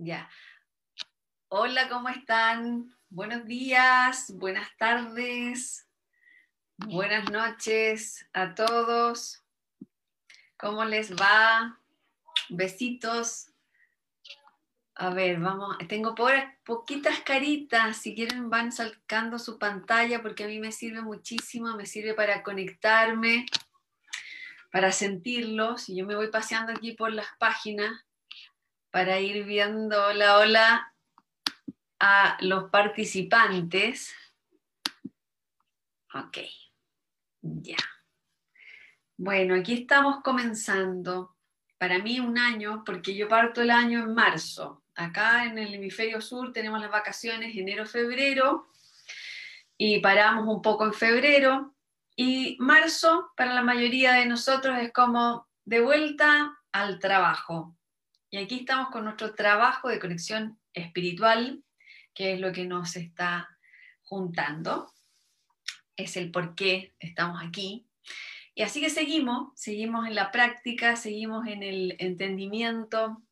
Ya. Hola, ¿cómo están? Buenos días, buenas tardes, buenas noches a todos. ¿Cómo les va? Besitos. A ver, vamos, tengo poquitas caritas, si quieren van sacando su pantalla porque a mí me sirve muchísimo, me sirve para conectarme, para sentirlos. Y yo me voy paseando aquí por las páginas para ir viendo, hola, hola, a los participantes. Ok, ya. Bueno, aquí estamos comenzando. Para mí un año, porque yo parto el año en marzo. Acá en el hemisferio sur tenemos las vacaciones enero-febrero y paramos un poco en febrero. Y marzo, para la mayoría de nosotros, es como de vuelta al trabajo. Y aquí estamos con nuestro trabajo de conexión espiritual, que es lo que nos está juntando. Es el por qué estamos aquí. Y así que seguimos, seguimos en la práctica, seguimos en el entendimiento,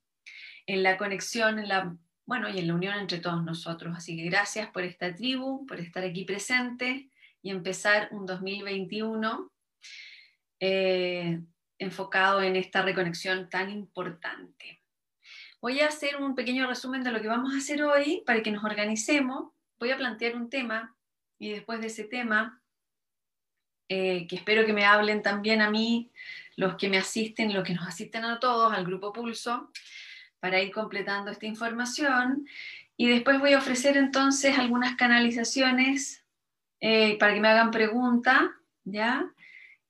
en la conexión, en la, bueno, y en la unión entre todos nosotros. Así que gracias por esta tribu, por estar aquí presente y empezar un 2021 eh, enfocado en esta reconexión tan importante. Voy a hacer un pequeño resumen de lo que vamos a hacer hoy para que nos organicemos. Voy a plantear un tema y después de ese tema, eh, que espero que me hablen también a mí, los que me asisten, los que nos asisten a todos, al grupo Pulso, para ir completando esta información. Y después voy a ofrecer entonces algunas canalizaciones eh, para que me hagan preguntas, ¿ya?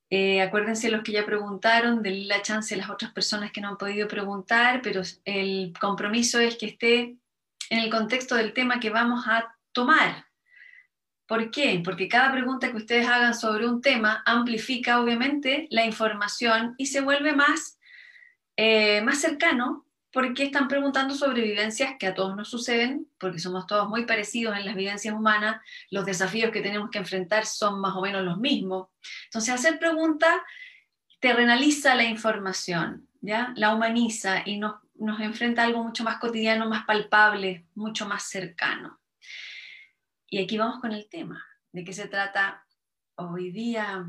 Eh, acuérdense los que ya preguntaron, denle la chance a las otras personas que no han podido preguntar, pero el compromiso es que esté en el contexto del tema que vamos a tomar. ¿Por qué? Porque cada pregunta que ustedes hagan sobre un tema amplifica obviamente la información y se vuelve más, eh, más cercano porque están preguntando sobre vivencias que a todos nos suceden, porque somos todos muy parecidos en las vivencias humanas, los desafíos que tenemos que enfrentar son más o menos los mismos. Entonces, hacer preguntas terrenaliza la información, ¿ya? La humaniza y nos, nos enfrenta a algo mucho más cotidiano, más palpable, mucho más cercano. Y aquí vamos con el tema, de qué se trata hoy día,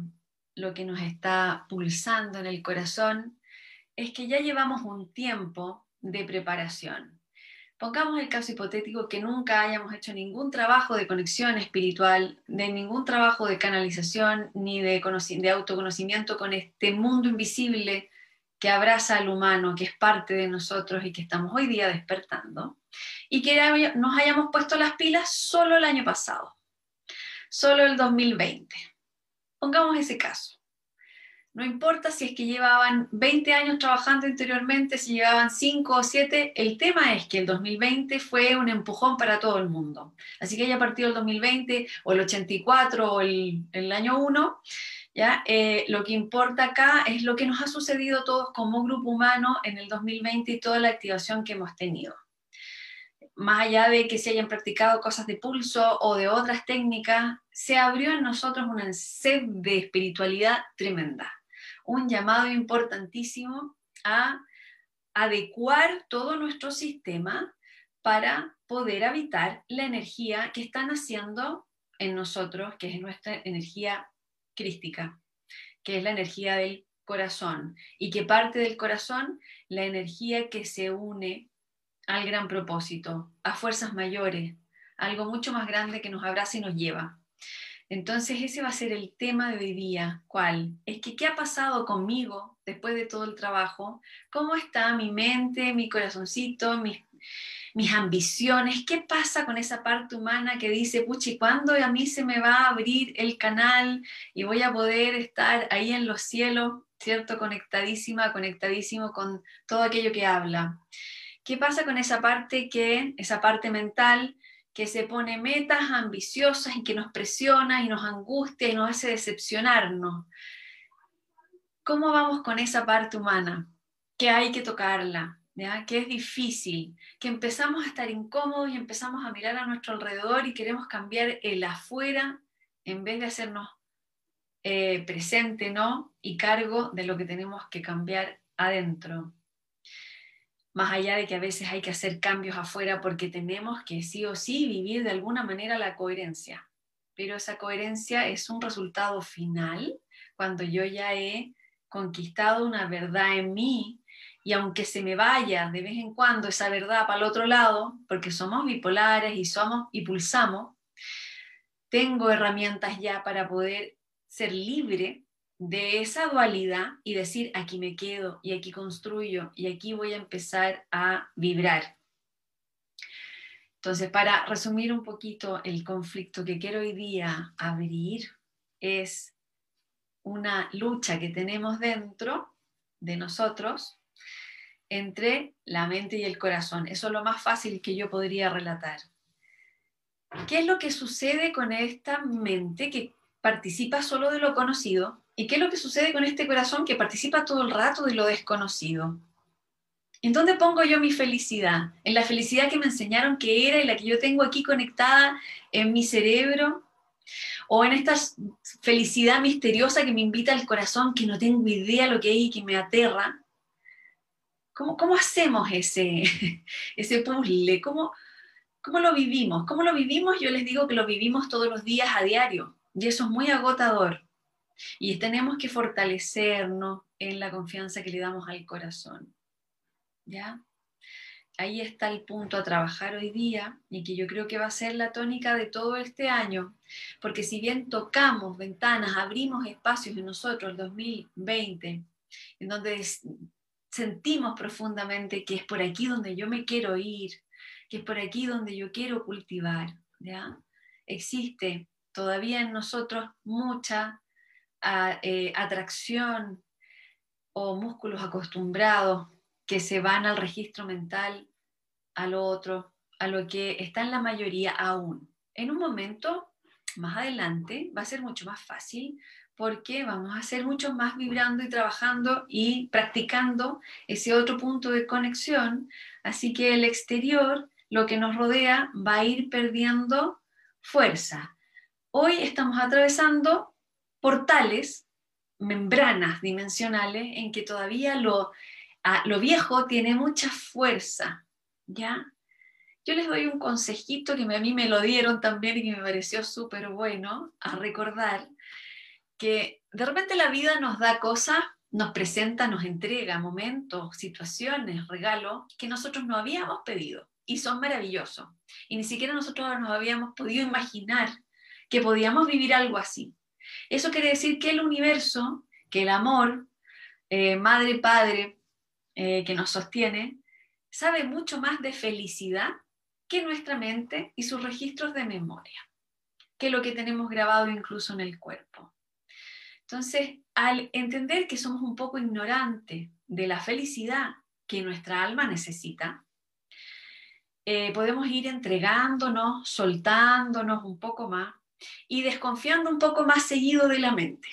lo que nos está pulsando en el corazón, es que ya llevamos un tiempo de preparación. Pongamos el caso hipotético que nunca hayamos hecho ningún trabajo de conexión espiritual, de ningún trabajo de canalización ni de, autoconocimiento con este mundo invisible que abraza al humano, que es parte de nosotros y que estamos hoy día despertando, y que nos hayamos puesto las pilas solo el año pasado, solo el 2020. Pongamos ese caso. No importa si es que llevaban 20 años trabajando interiormente, si llevaban 5 o 7, el tema es que el 2020 fue un empujón para todo el mundo. Así que haya partido el 2020 o el 84 o el, año 1, ¿ya? Eh, lo que importa acá es lo que nos ha sucedido todos como grupo humano en el 2020 y toda la activación que hemos tenido. Más allá de que se hayan practicado cosas de pulso o de otras técnicas, se abrió en nosotros una sed de espiritualidad tremenda un llamado importantísimo a adecuar todo nuestro sistema para poder habitar la energía que está naciendo en nosotros, que es nuestra energía crística, que es la energía del corazón, y que parte del corazón la energía que se une al gran propósito, a fuerzas mayores, algo mucho más grande que nos abraza y nos lleva. Entonces ese va a ser el tema de hoy día. ¿Cuál? Es que qué ha pasado conmigo después de todo el trabajo, cómo está mi mente, mi corazoncito, mis, mis ambiciones, qué pasa con esa parte humana que dice, puchi, ¿cuándo a mí se me va a abrir el canal y voy a poder estar ahí en los cielos, ¿cierto? Conectadísima, conectadísimo con todo aquello que habla. ¿Qué pasa con esa parte que, esa parte mental que se pone metas ambiciosas y que nos presiona y nos angustia y nos hace decepcionarnos. ¿Cómo vamos con esa parte humana? Que hay que tocarla, ¿ya? que es difícil, que empezamos a estar incómodos y empezamos a mirar a nuestro alrededor y queremos cambiar el afuera en vez de hacernos eh, presente ¿no? y cargo de lo que tenemos que cambiar adentro. Más allá de que a veces hay que hacer cambios afuera porque tenemos que sí o sí vivir de alguna manera la coherencia. Pero esa coherencia es un resultado final cuando yo ya he conquistado una verdad en mí y aunque se me vaya de vez en cuando esa verdad para el otro lado, porque somos bipolares y somos y pulsamos, tengo herramientas ya para poder ser libre de esa dualidad y decir, aquí me quedo y aquí construyo y aquí voy a empezar a vibrar. Entonces, para resumir un poquito el conflicto que quiero hoy día abrir, es una lucha que tenemos dentro de nosotros entre la mente y el corazón. Eso es lo más fácil que yo podría relatar. ¿Qué es lo que sucede con esta mente que participa solo de lo conocido ¿Y qué es lo que sucede con este corazón que participa todo el rato de lo desconocido? ¿En dónde pongo yo mi felicidad? ¿En la felicidad que me enseñaron que era y la que yo tengo aquí conectada en mi cerebro? ¿O en esta felicidad misteriosa que me invita al corazón que no tengo idea lo que hay y que me aterra? ¿Cómo, cómo hacemos ese, ese puzzle? ¿Cómo, ¿Cómo lo vivimos? ¿Cómo lo vivimos? Yo les digo que lo vivimos todos los días a diario y eso es muy agotador. Y tenemos que fortalecernos en la confianza que le damos al corazón. ¿Ya? Ahí está el punto a trabajar hoy día y que yo creo que va a ser la tónica de todo este año, porque si bien tocamos ventanas, abrimos espacios en nosotros el 2020, en donde sentimos profundamente que es por aquí donde yo me quiero ir, que es por aquí donde yo quiero cultivar, ¿ya? Existe todavía en nosotros mucha eh, atracción o músculos acostumbrados que se van al registro mental, al otro, a lo que está en la mayoría aún. En un momento más adelante va a ser mucho más fácil porque vamos a ser mucho más vibrando y trabajando y practicando ese otro punto de conexión. Así que el exterior, lo que nos rodea, va a ir perdiendo fuerza. Hoy estamos atravesando portales, membranas dimensionales en que todavía lo, lo viejo tiene mucha fuerza, ¿ya? Yo les doy un consejito que a mí me lo dieron también y que me pareció súper bueno a recordar, que de repente la vida nos da cosas, nos presenta, nos entrega momentos, situaciones, regalos que nosotros no habíamos pedido y son maravillosos. Y ni siquiera nosotros nos habíamos podido imaginar que podíamos vivir algo así. Eso quiere decir que el universo, que el amor, eh, madre, padre, eh, que nos sostiene, sabe mucho más de felicidad que nuestra mente y sus registros de memoria, que lo que tenemos grabado incluso en el cuerpo. Entonces, al entender que somos un poco ignorantes de la felicidad que nuestra alma necesita, eh, podemos ir entregándonos, soltándonos un poco más y desconfiando un poco más seguido de la mente.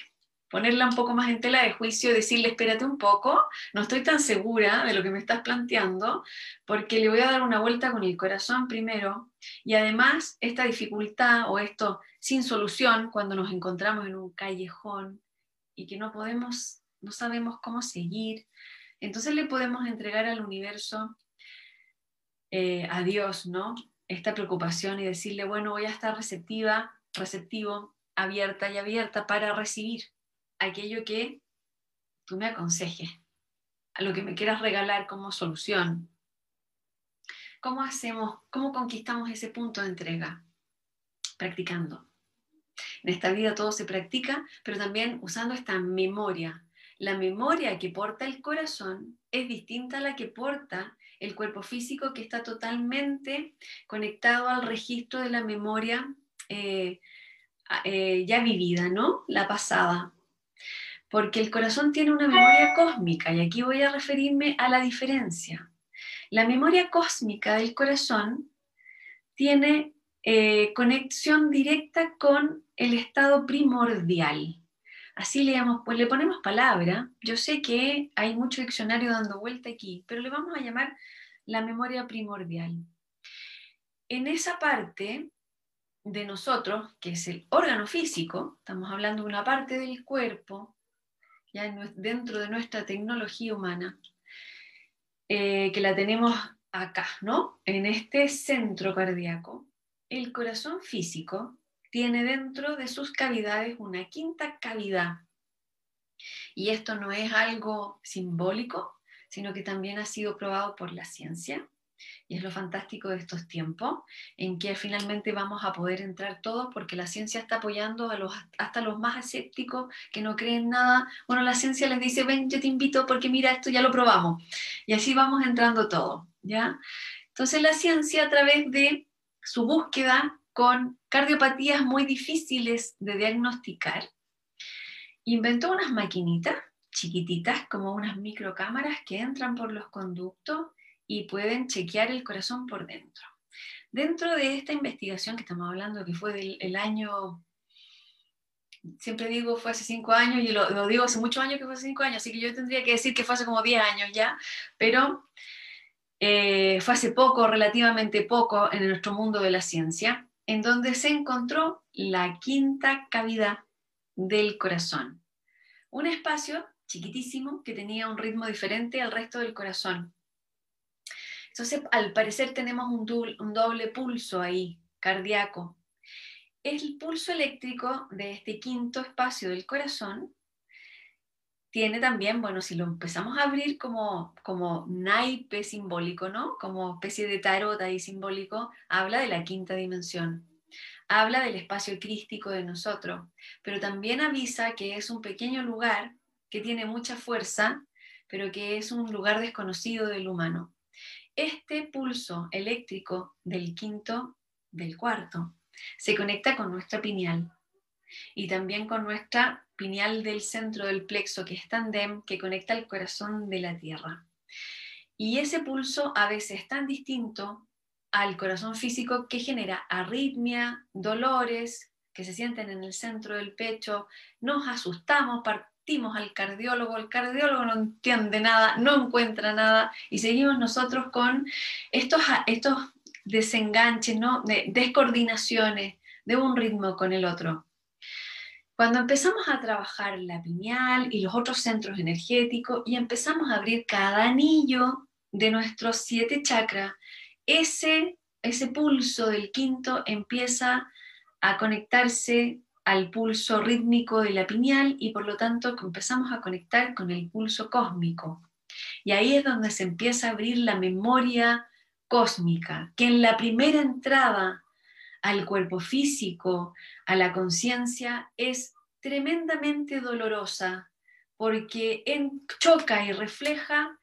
Ponerla un poco más en tela de juicio, decirle, espérate un poco, no estoy tan segura de lo que me estás planteando, porque le voy a dar una vuelta con el corazón primero. Y además, esta dificultad o esto sin solución, cuando nos encontramos en un callejón y que no podemos, no sabemos cómo seguir, entonces le podemos entregar al universo, eh, a Dios, ¿no? Esta preocupación y decirle, bueno, voy a estar receptiva receptivo, abierta y abierta para recibir aquello que tú me aconsejes, a lo que me quieras regalar como solución. ¿Cómo hacemos, cómo conquistamos ese punto de entrega? Practicando. En esta vida todo se practica, pero también usando esta memoria. La memoria que porta el corazón es distinta a la que porta el cuerpo físico que está totalmente conectado al registro de la memoria eh, eh, ya vivida, ¿no? La pasada. Porque el corazón tiene una memoria cósmica y aquí voy a referirme a la diferencia. La memoria cósmica del corazón tiene eh, conexión directa con el estado primordial. Así le, pues le ponemos palabra. Yo sé que hay mucho diccionario dando vuelta aquí, pero le vamos a llamar la memoria primordial. En esa parte de nosotros, que es el órgano físico, estamos hablando de una parte del cuerpo, ya dentro de nuestra tecnología humana, eh, que la tenemos acá, ¿no? En este centro cardíaco, el corazón físico tiene dentro de sus cavidades una quinta cavidad. Y esto no es algo simbólico, sino que también ha sido probado por la ciencia. Y es lo fantástico de estos tiempos, en que finalmente vamos a poder entrar todos porque la ciencia está apoyando a los, hasta los más escépticos que no creen nada. Bueno, la ciencia les dice, ven, yo te invito porque mira, esto ya lo probamos. Y así vamos entrando todos, ¿ya? Entonces la ciencia a través de su búsqueda con cardiopatías muy difíciles de diagnosticar, inventó unas maquinitas chiquititas como unas microcámaras que entran por los conductos y pueden chequear el corazón por dentro. Dentro de esta investigación que estamos hablando, que fue del año, siempre digo fue hace cinco años, y lo, digo hace muchos años que fue hace cinco años, así que yo tendría que decir que fue hace como diez años ya, pero eh, fue hace poco, relativamente poco, en nuestro mundo de la ciencia, en donde se encontró la quinta cavidad del corazón. Un espacio chiquitísimo que tenía un ritmo diferente al resto del corazón. Entonces, al parecer tenemos un doble, pulso ahí, cardíaco. El pulso eléctrico de este quinto espacio del corazón tiene también, bueno, si lo empezamos a abrir como, como naipe simbólico, ¿no? Como especie de tarot ahí simbólico, habla de la quinta dimensión. Habla del espacio crístico de nosotros, pero también avisa que es un pequeño lugar que tiene mucha fuerza, pero que es un lugar desconocido del humano este pulso eléctrico del quinto, del cuarto, se conecta con nuestra pineal y también con nuestra pineal del centro del plexo, que es tandem, que conecta el corazón de la tierra. Y ese pulso a veces es tan distinto al corazón físico que genera arritmia, dolores que se sienten en el centro del pecho, nos asustamos, al cardiólogo, el cardiólogo no entiende nada, no encuentra nada y seguimos nosotros con estos, estos desenganches, ¿no? de descoordinaciones de un ritmo con el otro. Cuando empezamos a trabajar la pineal y los otros centros energéticos y empezamos a abrir cada anillo de nuestros siete chakras, ese, ese pulso del quinto empieza a conectarse al pulso rítmico de la pineal y por lo tanto empezamos a conectar con el pulso cósmico. Y ahí es donde se empieza a abrir la memoria cósmica, que en la primera entrada al cuerpo físico, a la conciencia, es tremendamente dolorosa porque choca y refleja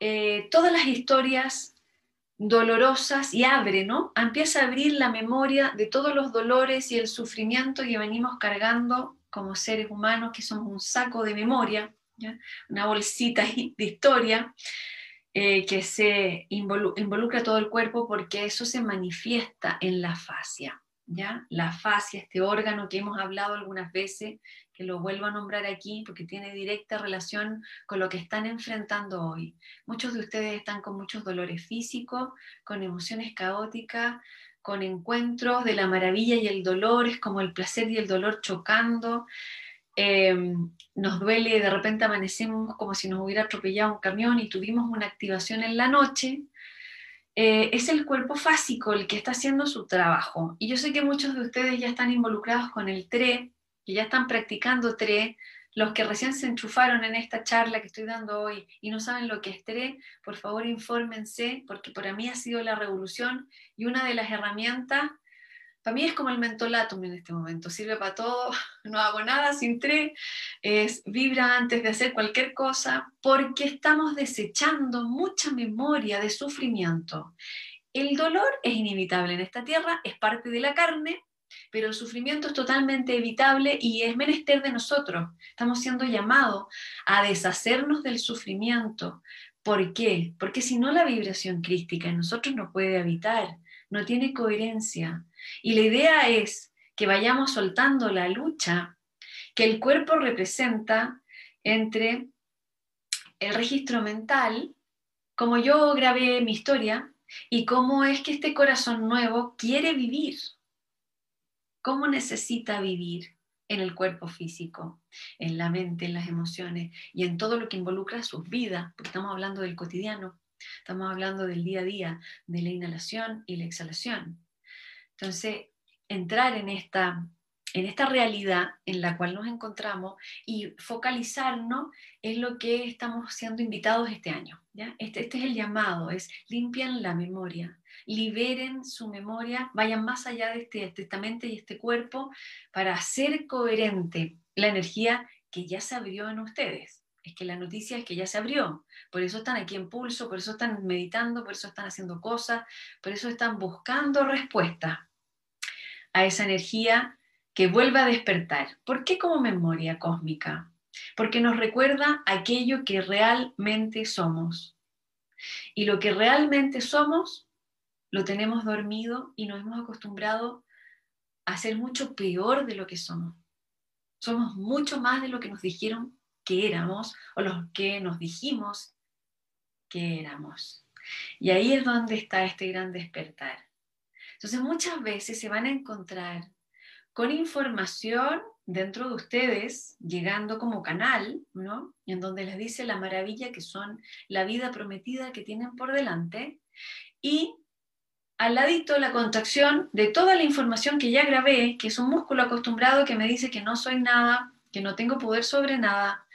eh, todas las historias dolorosas y abre, ¿no? Empieza a abrir la memoria de todos los dolores y el sufrimiento que venimos cargando como seres humanos, que somos un saco de memoria, una bolsita de historia eh, que se involucra todo el cuerpo porque eso se manifiesta en la fascia. ¿Ya? La fascia, este órgano que hemos hablado algunas veces, que lo vuelvo a nombrar aquí porque tiene directa relación con lo que están enfrentando hoy. Muchos de ustedes están con muchos dolores físicos, con emociones caóticas, con encuentros de la maravilla y el dolor, es como el placer y el dolor chocando. Em, nos duele, de repente amanecemos como si nos hubiera atropellado un camión y tuvimos una activación en la noche. Eh, es el cuerpo fásico el que está haciendo su trabajo. Y yo sé que muchos de ustedes ya están involucrados con el TRE, que ya están practicando TRE, los que recién se enchufaron en esta charla que estoy dando hoy y no saben lo que es TRE, por favor infórmense, porque para mí ha sido la revolución y una de las herramientas, para mí es como el mentolatum en este momento, sirve para todo, no hago nada sin TRE, es vibra antes de hacer cualquier cosa, porque estamos desechando mucha memoria de sufrimiento. El dolor es inevitable en esta tierra, es parte de la carne, pero el sufrimiento es totalmente evitable y es menester de nosotros. Estamos siendo llamados a deshacernos del sufrimiento. ¿Por qué? Porque si no la vibración crística en nosotros no puede habitar, no tiene coherencia. Y la idea es que vayamos soltando la lucha que el cuerpo representa entre el registro mental, como yo grabé mi historia, y cómo es que este corazón nuevo quiere vivir cómo necesita vivir, en el cuerpo físico, en la mente, en las emociones y en todo lo que involucra sus vidas, porque estamos hablando del cotidiano, estamos hablando del día a día, de la inhalación y la exhalación. Entonces, entrar en esta, en esta realidad en la cual nos encontramos y focalizarnos es lo que estamos siendo invitados este año. Este, este es el llamado, es limpian la memoria, liberen su memoria, vayan más allá de este, esta mente y este cuerpo para hacer coherente la energía que ya se abrió en ustedes. Es que la noticia es que ya se abrió, por eso están aquí en pulso, por eso están meditando, por eso están haciendo cosas, por eso están buscando respuestas a esa energía que vuelva a despertar. ¿Por qué como memoria cósmica? Porque nos recuerda aquello que realmente somos. Y lo que realmente somos lo tenemos dormido y nos hemos acostumbrado a ser mucho peor de lo que somos. Somos mucho más de lo que nos dijeron que éramos o los que nos dijimos que éramos. Y ahí es donde está este gran despertar. Entonces muchas veces se van a encontrar con información dentro de ustedes, llegando como canal, ¿no? En donde les dice la maravilla que son la vida prometida que tienen por delante y al ladito la contracción de toda la información que ya grabé, que es un músculo acostumbrado que me dice que no soy nada, que no tengo poder sobre nada,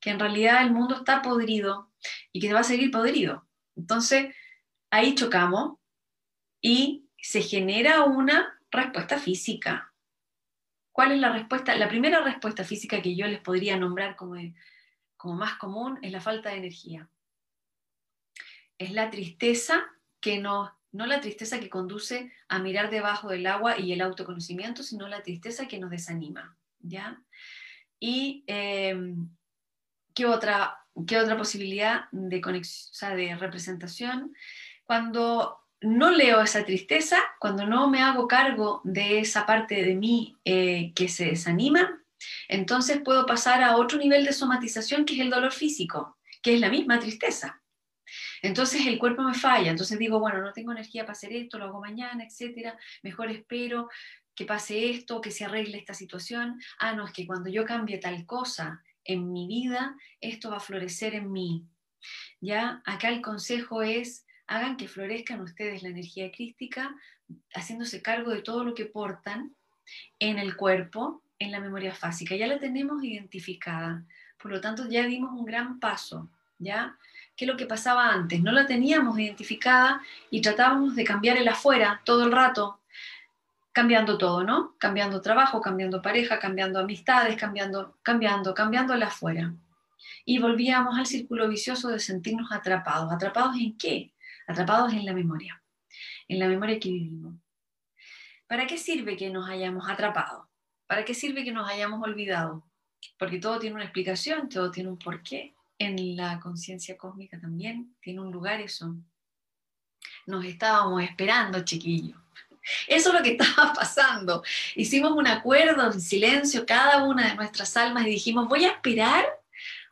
que en realidad el mundo está podrido y que va a seguir podrido. Entonces, ahí chocamos y se genera una respuesta física. ¿Cuál es la respuesta? La primera respuesta física que yo les podría nombrar como, como más común es la falta de energía. Es la tristeza que nos no la tristeza que conduce a mirar debajo del agua y el autoconocimiento, sino la tristeza que nos desanima, ¿ya? Y em, ¿qué, otra, ¿qué otra posibilidad de, conexión, de representación? Cuando no leo esa tristeza, cuando no me hago cargo de esa parte de mí eh, que se desanima, entonces puedo pasar a otro nivel de somatización que es el dolor físico, que es la misma tristeza. Entonces el cuerpo me falla, entonces digo, bueno, no tengo energía para hacer esto, lo hago mañana, etcétera, mejor espero que pase esto, que se arregle esta situación. Ah, no, es que cuando yo cambie tal cosa en mi vida, esto va a florecer en mí. Ya, acá el consejo es, hagan que florezcan ustedes la energía crística, haciéndose cargo de todo lo que portan en el cuerpo, en la memoria fásica. Ya la tenemos identificada, por lo tanto ya dimos un gran paso, ¿ya? Qué es lo que pasaba antes. No la teníamos identificada y tratábamos de cambiar el afuera todo el rato, cambiando todo, ¿no? Cambiando trabajo, cambiando pareja, cambiando amistades, cambiando, cambiando, cambiando el afuera. Y volvíamos al círculo vicioso de sentirnos atrapados. ¿Atrapados en qué? Atrapados en la memoria, en la memoria que vivimos. ¿Para qué sirve que nos hayamos atrapado? ¿Para qué sirve que nos hayamos olvidado? Porque todo tiene una explicación, todo tiene un porqué en la conciencia cósmica también tiene un lugar eso. Nos estábamos esperando, chiquillo. Eso es lo que estaba pasando. Hicimos un acuerdo en silencio, cada una de nuestras almas, y dijimos, voy a esperar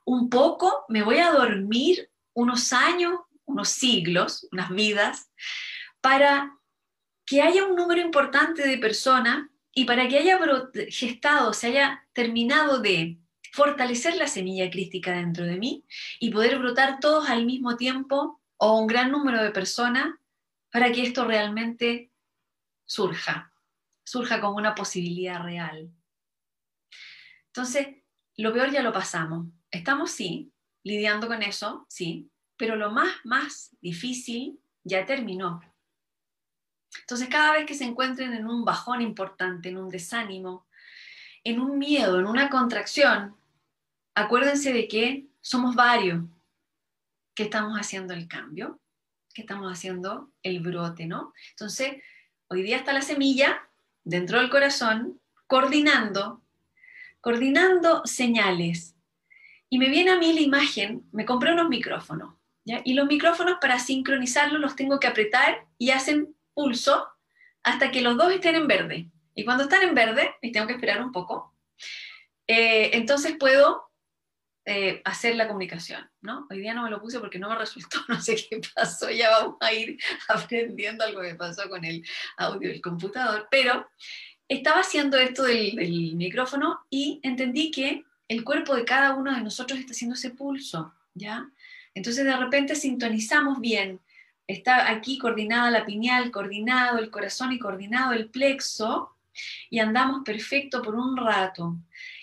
un poco, me voy a dormir unos años, unos siglos, unas vidas, para que haya un número importante de personas y para que haya gestado, se haya terminado de fortalecer la semilla crística dentro de mí y poder brotar todos al mismo tiempo o un gran número de personas para que esto realmente surja, surja como una posibilidad real. Entonces, lo peor ya lo pasamos. Estamos, sí, lidiando con eso, sí, pero lo más, más difícil ya terminó. Entonces, cada vez que se encuentren en un bajón importante, en un desánimo, en un miedo, en una contracción, acuérdense de que somos varios que estamos haciendo el cambio, que estamos haciendo el brote, ¿no? Entonces, hoy día está la semilla dentro del corazón, coordinando, coordinando señales. Y me viene a mí la imagen, me compré unos micrófonos, ¿ya? Y los micrófonos para sincronizarlos los tengo que apretar y hacen pulso hasta que los dos estén en verde. Y cuando están en verde, y tengo que esperar un poco, eh, entonces puedo eh, hacer la comunicación, ¿no? Hoy día no me lo puse porque no me resultó, no sé qué pasó, ya vamos a ir aprendiendo algo que pasó con el audio del computador, pero estaba haciendo esto del, micrófono y entendí que el cuerpo de cada uno de nosotros está haciendo ese pulso, ¿ya? Entonces de repente sintonizamos bien. Está aquí coordinada la pineal, coordinado el corazón y coordinado el plexo y andamos perfecto por un rato.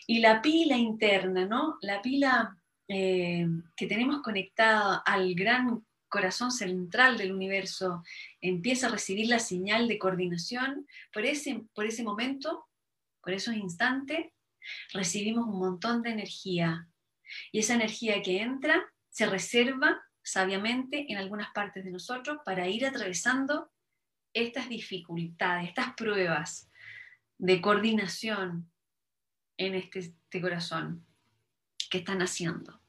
Y la pila interna, ¿no? La pila eh, que tenemos conectada al gran corazón central del universo empieza a recibir la señal de coordinación, por ese, por ese momento, por esos instantes, recibimos un montón de energía. Y esa energía que entra se reserva sabiamente en algunas partes de nosotros para ir atravesando estas dificultades, estas pruebas de coordinación en este, este corazón que están haciendo.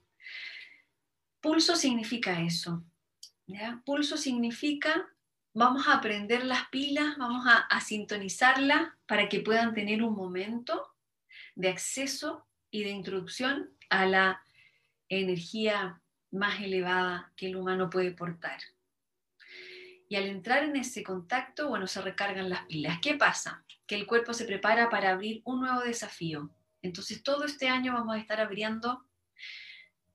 Pulso significa eso, Pulso significa vamos a prender las pilas, vamos a, a sintonizarlas para que puedan tener un momento de acceso y de introducción a la energía más elevada que el humano puede portar. Al entrar en ese contacto, bueno, se recargan las pilas. ¿Qué pasa? Que el cuerpo se prepara para abrir un nuevo desafío. Entonces, todo este año vamos a estar abriendo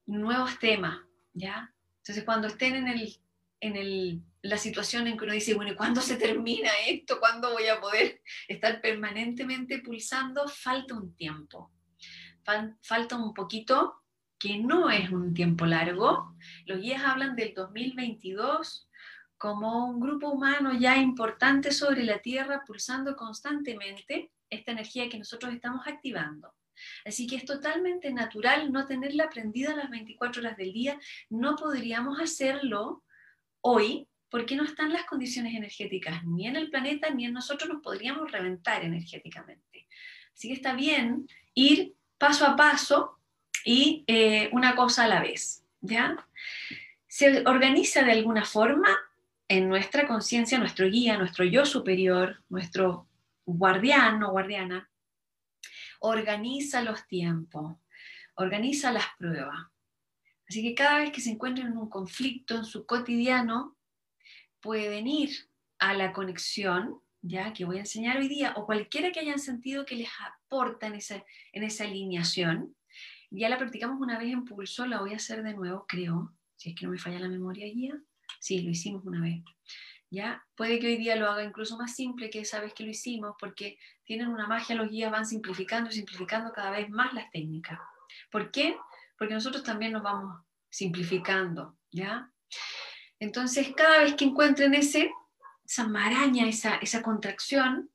nuevos temas, ¿ya? Entonces, cuando estén en, el, en el, la situación en que uno dice, bueno, ¿cuándo se termina esto? ¿Cuándo voy a poder estar permanentemente pulsando? Falta un tiempo. falta un poquito, que no es un tiempo largo. Los guías hablan del 2022 como un grupo humano ya importante sobre la Tierra, pulsando constantemente esta energía que nosotros estamos activando. Así que es totalmente natural no tenerla prendida las 24 horas del día. No podríamos hacerlo hoy porque no están las condiciones energéticas ni en el planeta ni en nosotros nos podríamos reventar energéticamente. Así que está bien ir paso a paso y eh, una cosa a la vez. ¿ya? Se organiza de alguna forma en nuestra conciencia, nuestro guía, nuestro yo superior, nuestro guardián o guardiana, organiza los tiempos, organiza las pruebas. Así que cada vez que se encuentren en un conflicto en su cotidiano, pueden ir a la conexión, ya que voy a enseñar hoy día, o cualquiera que hayan sentido que les aporta en esa, en esa alineación. Ya la practicamos una vez en pulso, la voy a hacer de nuevo, creo, si es que no me falla la memoria guía. Sí, lo hicimos una vez. ¿ya? Puede que hoy día lo haga incluso más simple que esa vez que lo hicimos, porque tienen una magia, los guías van simplificando y simplificando cada vez más las técnicas. ¿Por qué? Porque nosotros también nos vamos simplificando, ¿ya? Entonces, cada vez que encuentren ese, esa maraña, esa, esa contracción,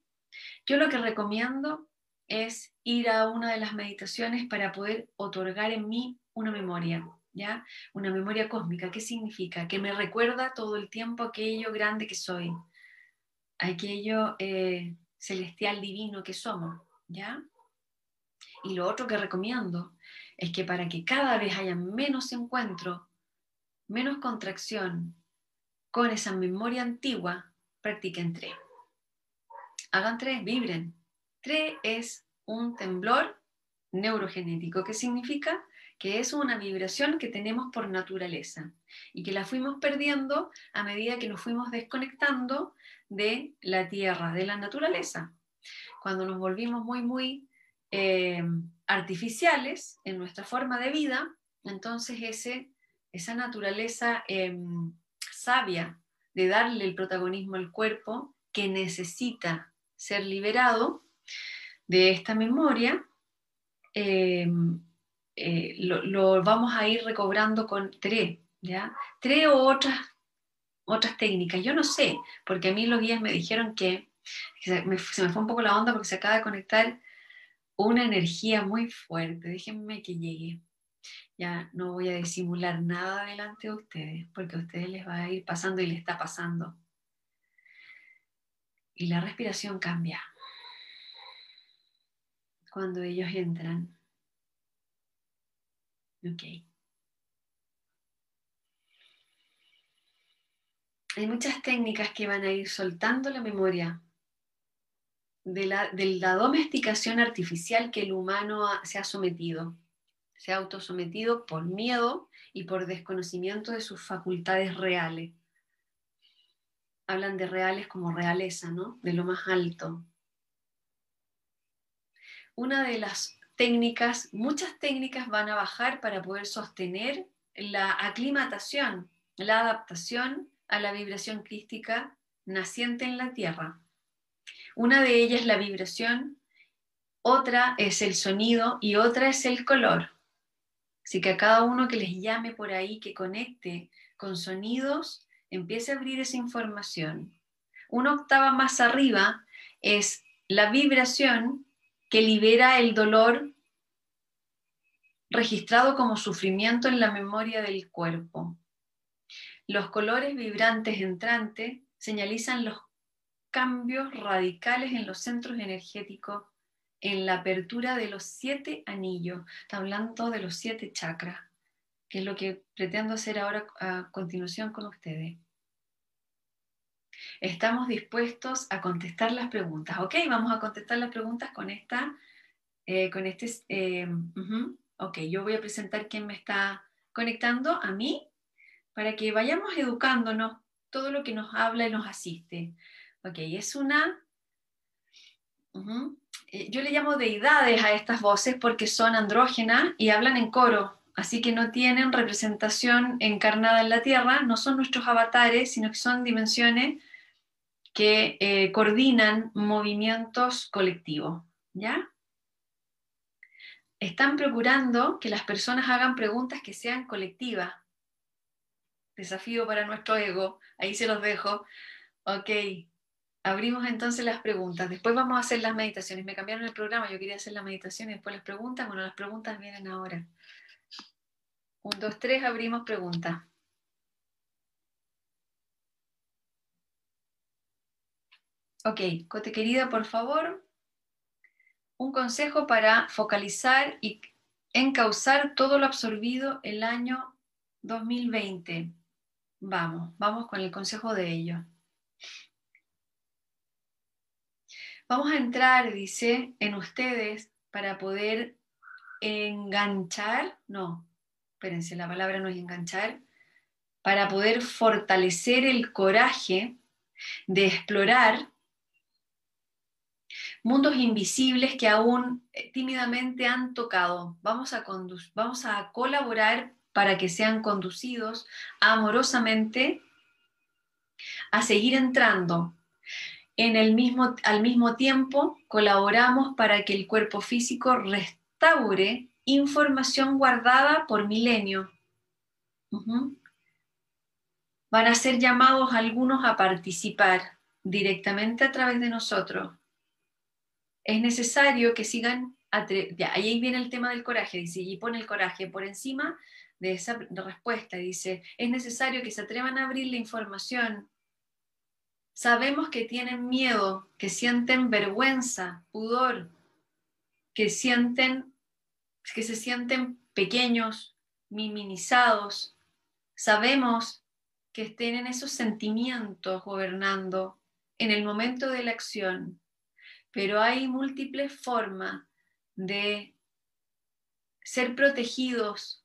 yo lo que recomiendo es ir a una de las meditaciones para poder otorgar en mí una memoria, ¿ya? Una memoria cósmica, ¿qué significa? Que me recuerda todo el tiempo aquello grande que soy, aquello eh, celestial divino que somos, ¿ya? Y lo otro que recomiendo es que para que cada vez haya menos encuentro, menos contracción con esa memoria antigua, practiquen tres. Hagan tres, vibren. Tres es un temblor neurogenético. ¿Qué significa? Que es una vibración que tenemos por naturaleza y que la fuimos perdiendo a medida que nos fuimos desconectando de la tierra, de la naturaleza. Cuando nos volvimos muy, muy eh, artificiales en nuestra forma de vida, entonces ese, esa naturaleza em, sabia de darle el protagonismo al cuerpo que necesita ser liberado de esta memoria, em, eh, lo, vamos a ir recobrando con tres, ¿ya? Tres o otras, otras técnicas. Yo no sé, porque a mí los guías me dijeron que, se, me, fue un poco la onda porque se acaba de conectar una energía muy fuerte. Déjenme que llegue. Ya no voy a disimular nada delante de ustedes, porque a ustedes les va a ir pasando y les está pasando. Y la respiración cambia cuando ellos entran Ok. Hay muchas técnicas que van a ir soltando la memoria de la, domesticación artificial que el humano se ha sometido. Se ha autosometido por miedo y por desconocimiento de sus facultades reales. Hablan de reales como realeza, ¿no? De lo más alto. una de las técnicas, muchas técnicas van a bajar para poder sostener la aclimatación, la adaptación a la vibración crística naciente en la Tierra. Una de ellas es la vibración, otra es el sonido y otra es el color. Así que a cada uno que les llame por ahí, que conecte con sonidos, empiece a abrir esa información. Una octava más arriba es la vibración que libera el dolor registrado como sufrimiento en la memoria del cuerpo. Los colores vibrantes entrantes señalizan los cambios radicales en los centros energéticos, en la apertura de los siete anillos. Está hablando de los siete chakras, que es lo que pretendo hacer ahora a continuación con ustedes. Estamos dispuestos a contestar las preguntas. Ok, vamos a contestar las preguntas con esta, eh, con este, eh, ok, yo voy a presentar quién me está conectando a mí para que vayamos educándonos todo lo que nos habla y nos asiste. Ok, es una... Eh, yo le llamo deidades a estas voces porque son andrógenas y hablan en coro, así que no tienen representación encarnada en la Tierra, no son nuestros avatares, sino que son dimensiones que eh, coordinan movimientos colectivos, ¿ya? Están procurando que las personas hagan preguntas que sean colectivas, desafío para nuestro ego, ahí se los dejo. Ok, abrimos entonces las preguntas, después vamos a hacer las meditaciones. Me cambiaron el programa, yo quería hacer la meditación y después las preguntas. Bueno, las preguntas vienen ahora. Un, dos, tres, abrimos preguntas. Ok, Cote querida, por favor, un consejo para focalizar y encauzar todo lo absorbido el año 2020. Vamos, vamos con el consejo de ellos. Vamos a entrar, dice, en ustedes para poder enganchar, no, espérense, la palabra no es enganchar, para poder fortalecer el coraje de explorar mundos invisibles que aún eh, tímidamente han tocado. Vamos a, vamos a colaborar para que sean conducidos amorosamente a seguir entrando. En el mismo, al mismo tiempo, colaboramos para que el cuerpo físico restaure información guardada por milenio. Van a ser llamados algunos a participar directamente a través de nosotros. Es necesario que sigan, ahí viene el tema del coraje, dice, y pone el coraje por encima de esa respuesta. Dice, es necesario que se atrevan a abrir la información. Sabemos que tienen miedo, que sienten vergüenza, pudor, que sienten que se sienten pequeños, minimizados. Sabemos que tienen esos sentimientos gobernando en el momento de la acción, pero hay múltiples formas de ser protegidos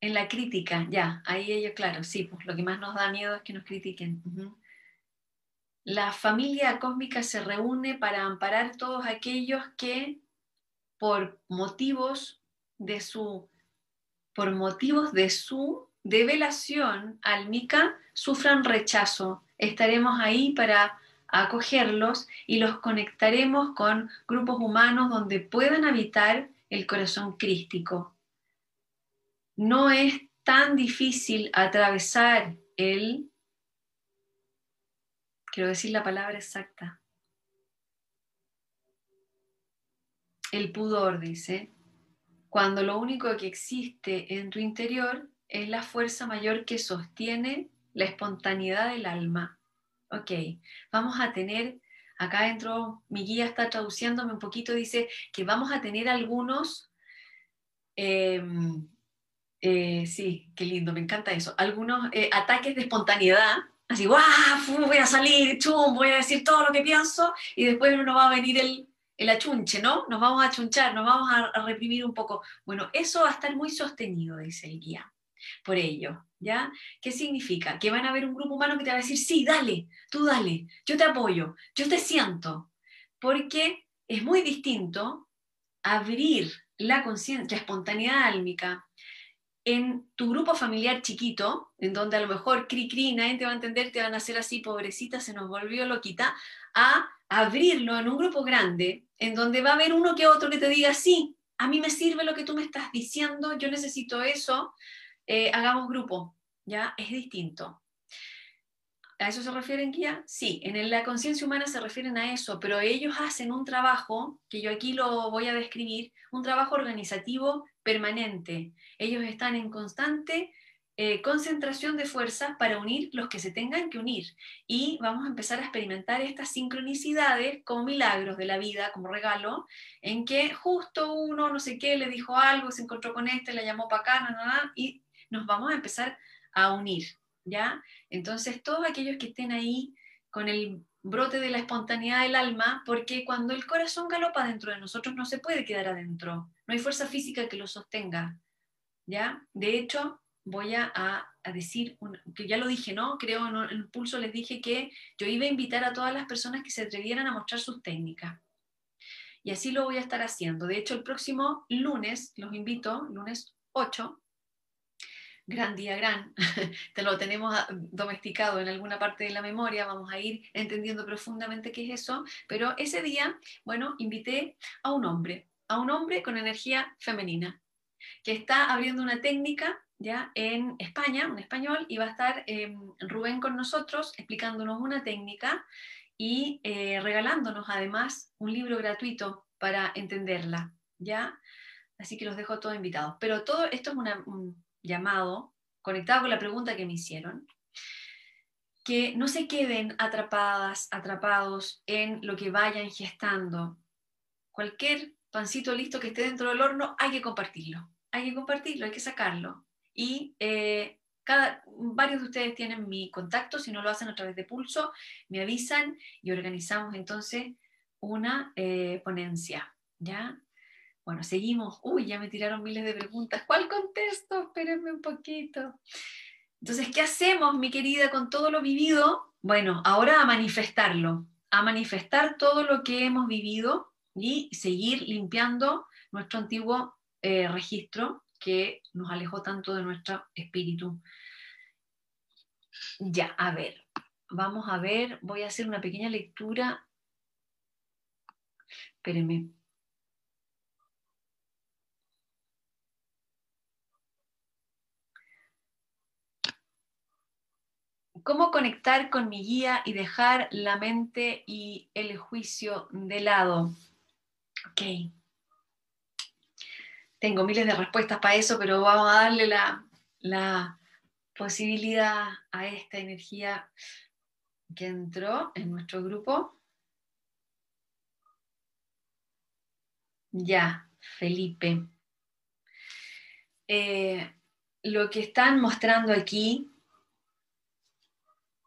en la crítica, ya, ahí ellos, claro, sí, pues lo que más nos da miedo es que nos critiquen. La familia cósmica se reúne para amparar todos aquellos que por motivos de su por motivos de su develación álmica sufran rechazo. Estaremos ahí para acogerlos y los conectaremos con grupos humanos donde puedan habitar el corazón crístico no es tan difícil atravesar el, quiero decir la palabra exacta, el pudor, dice, cuando lo único que existe en tu interior es la fuerza mayor que sostiene la espontaneidad del alma. Ok, vamos a tener, acá dentro mi guía está traduciéndome un poquito, dice que vamos a tener algunos em, eh, sí, qué lindo, me encanta eso. Algunos eh, ataques de espontaneidad, así, ¡guau! Voy a salir, chum, voy a decir todo lo que pienso y después uno va a venir el, el achunche, ¿no? Nos vamos a achunchar, nos vamos a, reprimir un poco. Bueno, eso va a estar muy sostenido, dice el guía. Por ello, ¿ya? ¿Qué significa? Que van a haber un grupo humano que te va a decir, sí, dale, tú dale, yo te apoyo, yo te siento. Porque es muy distinto abrir la conciencia, la espontaneidad álmica en tu grupo familiar chiquito, en donde a lo mejor cri cri, nadie te va a entender, te van a hacer así, pobrecita, se nos volvió loquita, a abrirlo en un grupo grande, en donde va a haber uno que otro que te diga, sí, a mí me sirve lo que tú me estás diciendo, yo necesito eso, eh, hagamos grupo, ¿ya? Es distinto. ¿A eso se refieren, Guía? Sí, en la conciencia humana se refieren a eso, pero ellos hacen un trabajo, que yo aquí lo voy a describir, un trabajo organizativo permanente. Ellos están en constante eh, concentración de fuerzas para unir los que se tengan que unir. Y vamos a empezar a experimentar estas sincronicidades como milagros de la vida, como regalo, en que justo uno, no sé qué, le dijo algo, se encontró con este, le llamó para acá, nada, y nos vamos a empezar a unir. ¿ya? Entonces, todos aquellos que estén ahí con el brote de la espontaneidad del alma, porque cuando el corazón galopa dentro de nosotros no se puede quedar adentro, no hay fuerza física que lo sostenga, ¿ya? De hecho, voy a, decir, que ya lo dije, ¿no? Creo en el pulso les dije que yo iba a invitar a todas las personas que se atrevieran a mostrar sus técnicas. Y así lo voy a estar haciendo. De hecho, el próximo lunes, los invito, lunes 8, gran día, gran, te lo tenemos domesticado en alguna parte de la memoria, vamos a ir entendiendo profundamente qué es eso, pero ese día, bueno, invité a un hombre, a un hombre con energía femenina, que está abriendo una técnica ya en España, un español, y va a estar em, Rubén con nosotros explicándonos una técnica y eh, regalándonos además un libro gratuito para entenderla, ¿ya? Así que los dejo todos invitados. Pero todo esto es una, un, llamado, conectado con la pregunta que me hicieron, que no se queden atrapadas, atrapados en lo que vayan gestando. Cualquier pancito listo que esté dentro del horno, hay que compartirlo. Hay que compartirlo, hay que sacarlo. Y eh, cada, varios de ustedes tienen mi contacto, si no lo hacen a través de Pulso, me avisan y organizamos entonces una eh, ponencia. ¿Ya? Bueno, seguimos. Uy, ya me tiraron miles de preguntas. ¿Cuál contesto? Espérenme un poquito. Entonces, ¿qué hacemos, mi querida, con todo lo vivido? Bueno, ahora a manifestarlo, a manifestar todo lo que hemos vivido y seguir limpiando nuestro antiguo eh, registro que nos alejó tanto de nuestro espíritu. Ya, a ver, vamos a ver, voy a hacer una pequeña lectura. Espérenme. ¿Cómo conectar con mi guía y dejar la mente y el juicio de lado? Ok. Tengo miles de respuestas para eso, pero vamos a darle la, la posibilidad a esta energía que entró en nuestro grupo. Ya, Felipe. Eh, lo que están mostrando aquí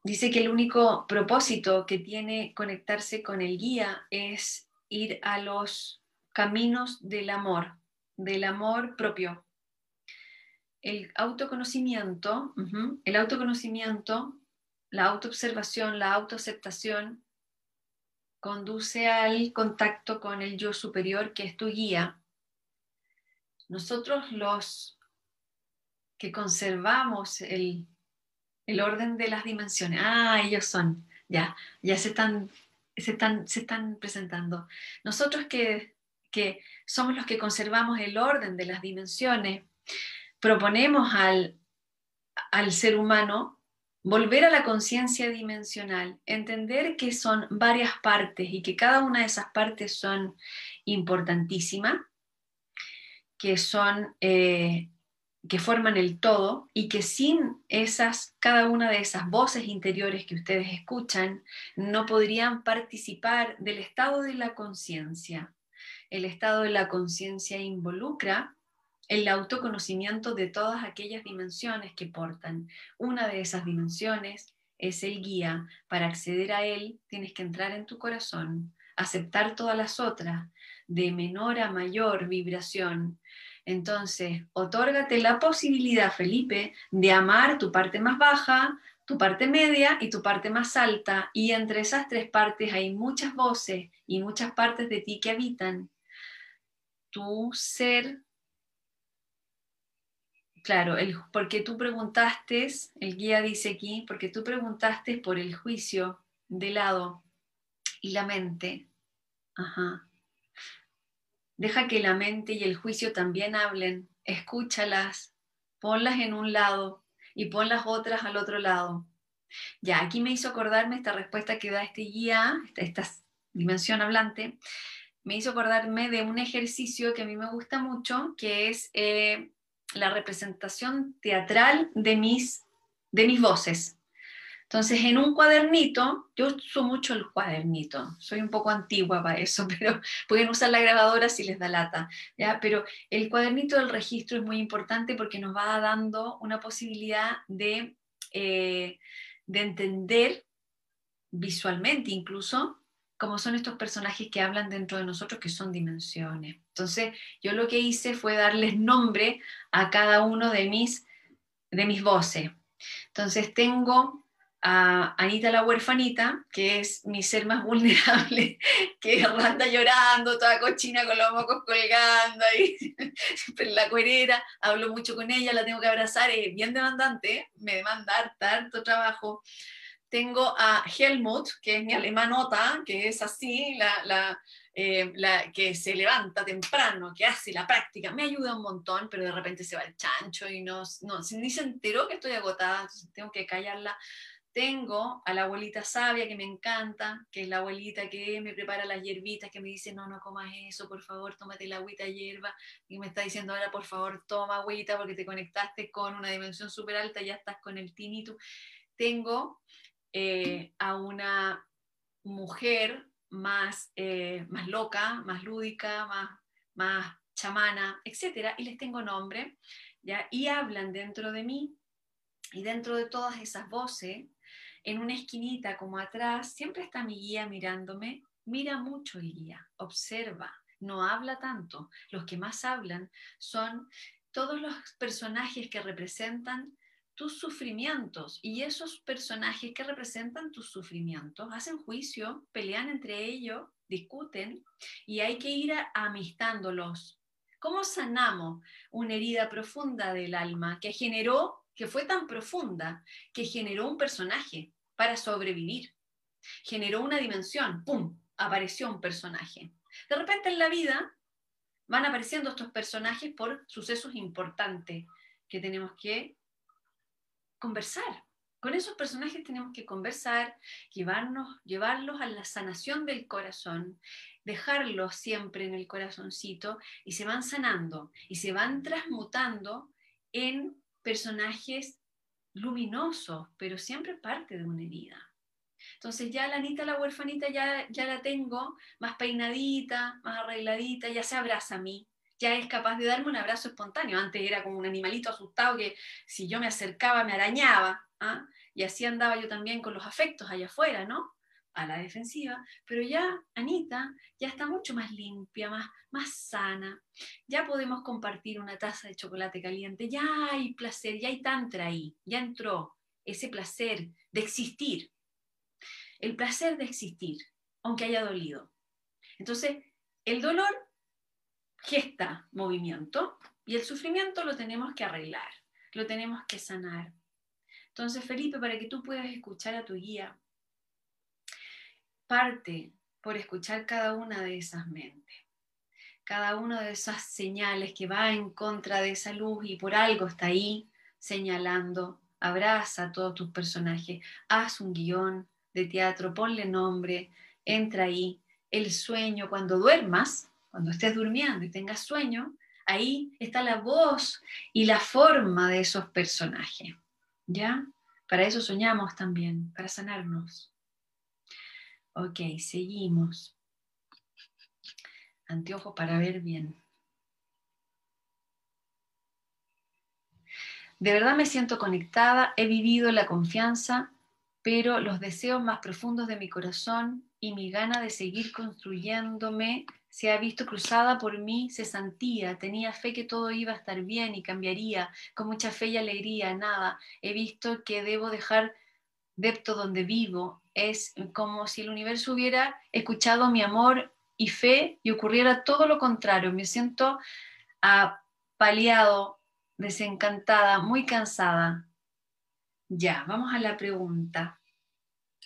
Dice que el único propósito que tiene conectarse con el guía es ir a los caminos del amor, del amor propio. El autoconocimiento, el autoconocimiento, la autoobservación, la autoaceptación conduce al contacto con el yo superior que es tu guía. Nosotros los que conservamos el el orden de las dimensiones. Ah, ellos son, ya, ya se están, se están, se están presentando. Nosotros que, que somos los que conservamos el orden de las dimensiones, proponemos al, al ser humano volver a la conciencia dimensional, entender que son varias partes y que cada una de esas partes son importantísimas, que son eh, que forman el todo y que sin esas, cada una de esas voces interiores que ustedes escuchan, no podrían participar del estado de la conciencia. El estado de la conciencia involucra el autoconocimiento de todas aquellas dimensiones que portan. Una de esas dimensiones es el guía. Para acceder a él tienes que entrar en tu corazón, aceptar todas las otras, de menor a mayor vibración, entonces, otórgate la posibilidad, Felipe, de amar tu parte más baja, tu parte media y tu parte más alta, y entre esas tres partes hay muchas voces y muchas partes de ti que habitan. Tu ser, claro, el, porque tú preguntaste, el guía dice aquí, porque tú preguntaste por el juicio de lado y la mente. Ajá. Deja que la mente y el juicio también hablen, escúchalas, ponlas en un lado y pon las otras al otro lado. Ya, aquí me hizo acordarme esta respuesta que da este guía, esta, dimensión hablante, me hizo acordarme de un ejercicio que a mí me gusta mucho, que es eh, la representación teatral de mis, de mis voces. Entonces, en un cuadernito, yo uso mucho el cuadernito, soy un poco antigua para eso, pero pueden usar la grabadora si les da lata, ¿ya? Pero el cuadernito del registro es muy importante porque nos va dando una posibilidad de, eh, de entender visualmente incluso cómo son estos personajes que hablan dentro de nosotros, que son dimensiones. Entonces, yo lo que hice fue darles nombre a cada uno de mis, de mis voces. Entonces, tengo a Anita la huerfanita, que es mi ser más vulnerable, que anda llorando, toda cochina con los mocos colgando ahí, en la cuerera, hablo mucho con ella, la tengo que abrazar, es bien demandante, me demanda harto trabajo. Tengo a Helmut, que es mi alemanota, que es así, la, eh, la, que se levanta temprano, que hace la práctica, me ayuda un montón, pero de repente se va el chancho y no, no ni se enteró que estoy agotada, tengo que callarla tengo a la abuelita sabia que me encanta, que es la abuelita que me prepara las hierbitas, que me dice, no, no comas eso, por favor, tómate la agüita hierba, y me está diciendo ahora, por favor, toma agüita porque te conectaste con una dimensión súper alta, ya estás con el tinnitus. Tengo eh, a una mujer más, eh, más loca, más lúdica, más, más chamana, etcétera, y les tengo nombre, ¿ya? y hablan dentro de mí, y dentro de todas esas voces, en una esquinita como atrás, siempre está mi guía mirándome. Mira mucho el guía, observa, no habla tanto. Los que más hablan son todos los personajes que representan tus sufrimientos y esos personajes que representan tus sufrimientos hacen juicio, pelean entre ellos, discuten y hay que ir amistándolos. ¿Cómo sanamos una herida profunda del alma que generó que fue tan profunda que generó un personaje para sobrevivir. Generó una dimensión, ¡pum! Apareció un personaje. De repente en la vida van apareciendo estos personajes por sucesos importantes que tenemos que conversar. Con esos personajes tenemos que conversar, llevarnos, llevarlos a la sanación del corazón, dejarlos siempre en el corazoncito y se van sanando y se van transmutando en personajes luminosos, pero siempre parte de una herida. Entonces ya la Anita, la huerfanita, ya, ya la tengo más peinadita, más arregladita, ya se abraza a mí, ya es capaz de darme un abrazo espontáneo. Antes era como un animalito asustado que si yo me acercaba me arañaba, ¿ah? y así andaba yo también con los afectos allá afuera, ¿no? a la defensiva, pero ya Anita ya está mucho más limpia, más, más sana, ya podemos compartir una taza de chocolate caliente, ya hay placer, ya hay tantra ahí, ya entró ese placer de existir, el placer de existir, aunque haya dolido. Entonces, el dolor gesta movimiento y el sufrimiento lo tenemos que arreglar, lo tenemos que sanar. Entonces, Felipe, para que tú puedas escuchar a tu guía, parte por escuchar cada una de esas mentes, cada una de esas señales que va en contra de esa luz y por algo está ahí señalando. Abraza a todos tus personajes, haz un guion de teatro, ponle nombre, entra ahí. El sueño, cuando duermas, cuando estés durmiendo y tengas sueño, ahí está la voz y la forma de esos personajes. ¿Ya? Para eso soñamos también, para sanarnos. Ok, seguimos. Anteojo para ver bien. De verdad me siento conectada, he vivido la confianza, pero los deseos más profundos de mi corazón y mi gana de seguir construyéndome se ha visto cruzada por mí cesantía. Tenía fe que todo iba a estar bien y cambiaría, con mucha fe y alegría, nada. He visto que debo dejar depto donde vivo, es como si el universo hubiera escuchado mi amor y fe y ocurriera todo lo contrario. Me siento apaleado, desencantada, muy cansada. Ya, vamos a la pregunta.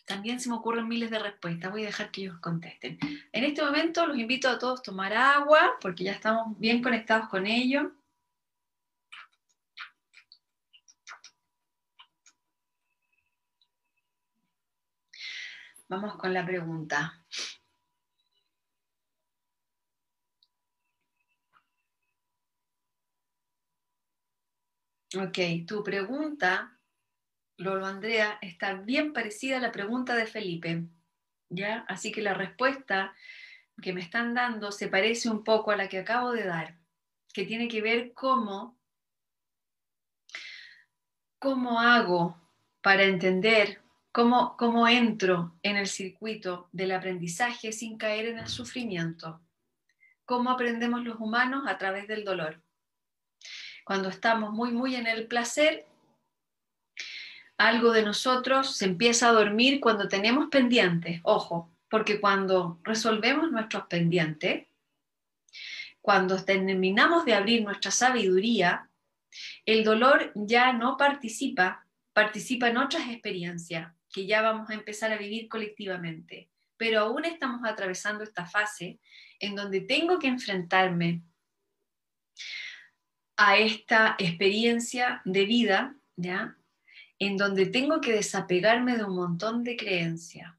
También se me ocurren miles de respuestas, voy a dejar que ellos contesten. En este momento los invito a todos a tomar agua, porque ya estamos bien conectados con ellos. Vamos con la pregunta. Ok, tu pregunta, Lolo Andrea, está bien parecida a la pregunta de Felipe. ¿Ya? Así que la respuesta que me están dando se parece un poco a la que acabo de dar, que tiene que ver cómo, cómo hago para entender cómo, cómo entro en el circuito del aprendizaje sin caer en el sufrimiento. Cómo aprendemos los humanos a través del dolor. Cuando estamos muy, muy en el placer, algo de nosotros se empieza a dormir cuando tenemos pendientes. Ojo, porque cuando resolvemos nuestros pendientes, cuando terminamos de abrir nuestra sabiduría, el dolor ya no participa, participa en otras experiencias que ya vamos a empezar a vivir colectivamente. Pero aún estamos atravesando esta fase en donde tengo que enfrentarme a esta experiencia de vida, ¿ya? En donde tengo que desapegarme de un montón de creencias.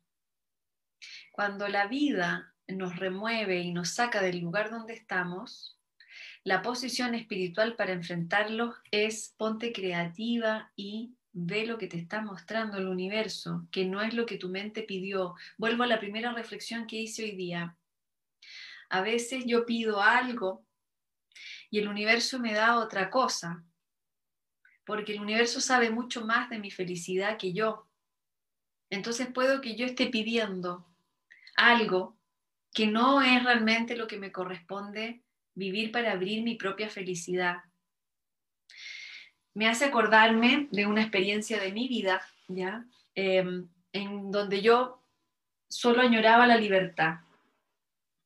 Cuando la vida nos remueve y nos saca del lugar donde estamos, la posición espiritual para enfrentarlo es ponte creativa y ve lo que te está mostrando el universo, que no es lo que tu mente pidió. Vuelvo a la primera reflexión que hice hoy día. A veces yo pido algo y el universo me da otra cosa, porque el universo sabe mucho más de mi felicidad que yo. Entonces puedo que yo esté pidiendo algo que no es realmente lo que me corresponde vivir para abrir mi propia felicidad me hace acordarme de una experiencia de mi vida, ¿ya? Em, en donde yo solo añoraba la libertad,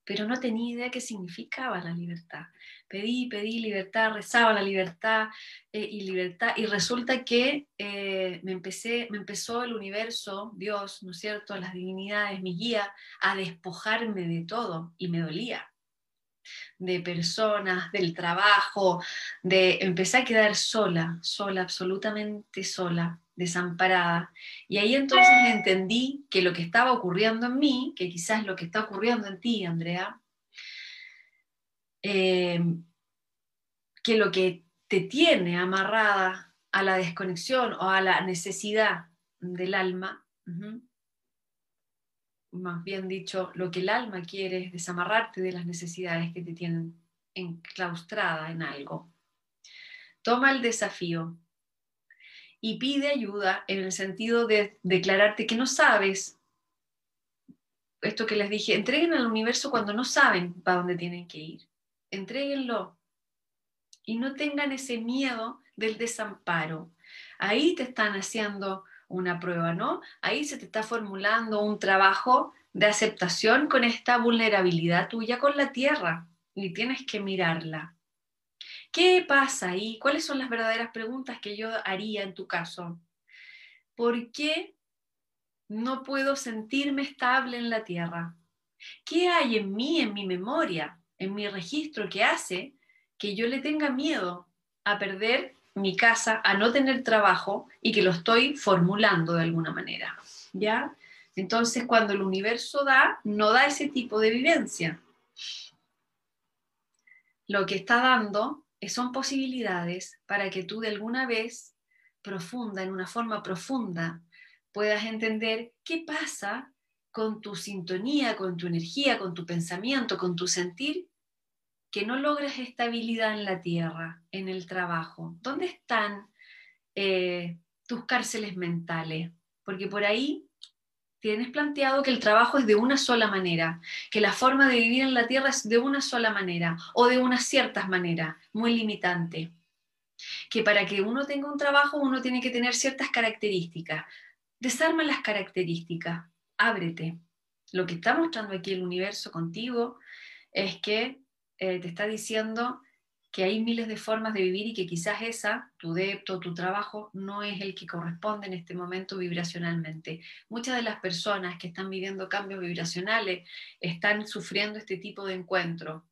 pero no tenía idea qué significaba la libertad. Pedí, pedí libertad, rezaba la libertad eh, y libertad, y resulta que eh, me, empecé, me empezó el universo, Dios, ¿no es cierto?, las divinidades, mi guía, a despojarme de todo, y me dolía de personas, del trabajo, de empecé a quedar sola, sola, absolutamente sola, desamparada. Y ahí entonces entendí que lo que estaba ocurriendo en mí, que quizás lo que está ocurriendo en ti, Andrea, eh, que lo que te tiene amarrada a la desconexión o a la necesidad del alma, más bien dicho, lo que el alma quiere es desamarrarte de las necesidades que te tienen enclaustrada en algo. Toma el desafío y pide ayuda en el sentido de declararte que no sabes. Esto que les dije, entreguen al universo cuando no saben para dónde tienen que ir. Entréguenlo. Y no tengan ese miedo del desamparo. Ahí te están haciendo una prueba, ¿no? Ahí se te está formulando un trabajo de aceptación con esta vulnerabilidad tuya con la tierra y tienes que mirarla. ¿Qué pasa ahí? ¿Cuáles son las verdaderas preguntas que yo haría en tu caso? ¿Por qué no puedo sentirme estable en la tierra? ¿Qué hay en mí, en mi memoria, en mi registro que hace que yo le tenga miedo a perder mi casa, a no tener trabajo y que lo estoy formulando de alguna manera. ¿Ya? Entonces, cuando el universo da, no da ese tipo de vivencia. Lo que está dando son posibilidades para que tú de alguna vez, profunda, en una forma profunda, puedas entender qué pasa con tu sintonía, con tu energía, con tu pensamiento, con tu sentir que no logras estabilidad en la tierra, en el trabajo? ¿Dónde están eh, tus cárceles mentales? Porque por ahí tienes planteado que el trabajo es de una sola manera, que la forma de vivir en la tierra es de una sola manera o de unas ciertas maneras, muy limitante. Que para que uno tenga un trabajo uno tiene que tener ciertas características. Desarma las características, ábrete. Lo que está mostrando aquí el universo contigo es que eh, te está diciendo que hay miles de formas de vivir y que quizás esa, tu depto, tu trabajo, no es el que corresponde en este momento vibracionalmente. Muchas de las personas que están viviendo cambios vibracionales están sufriendo este tipo de encuentro,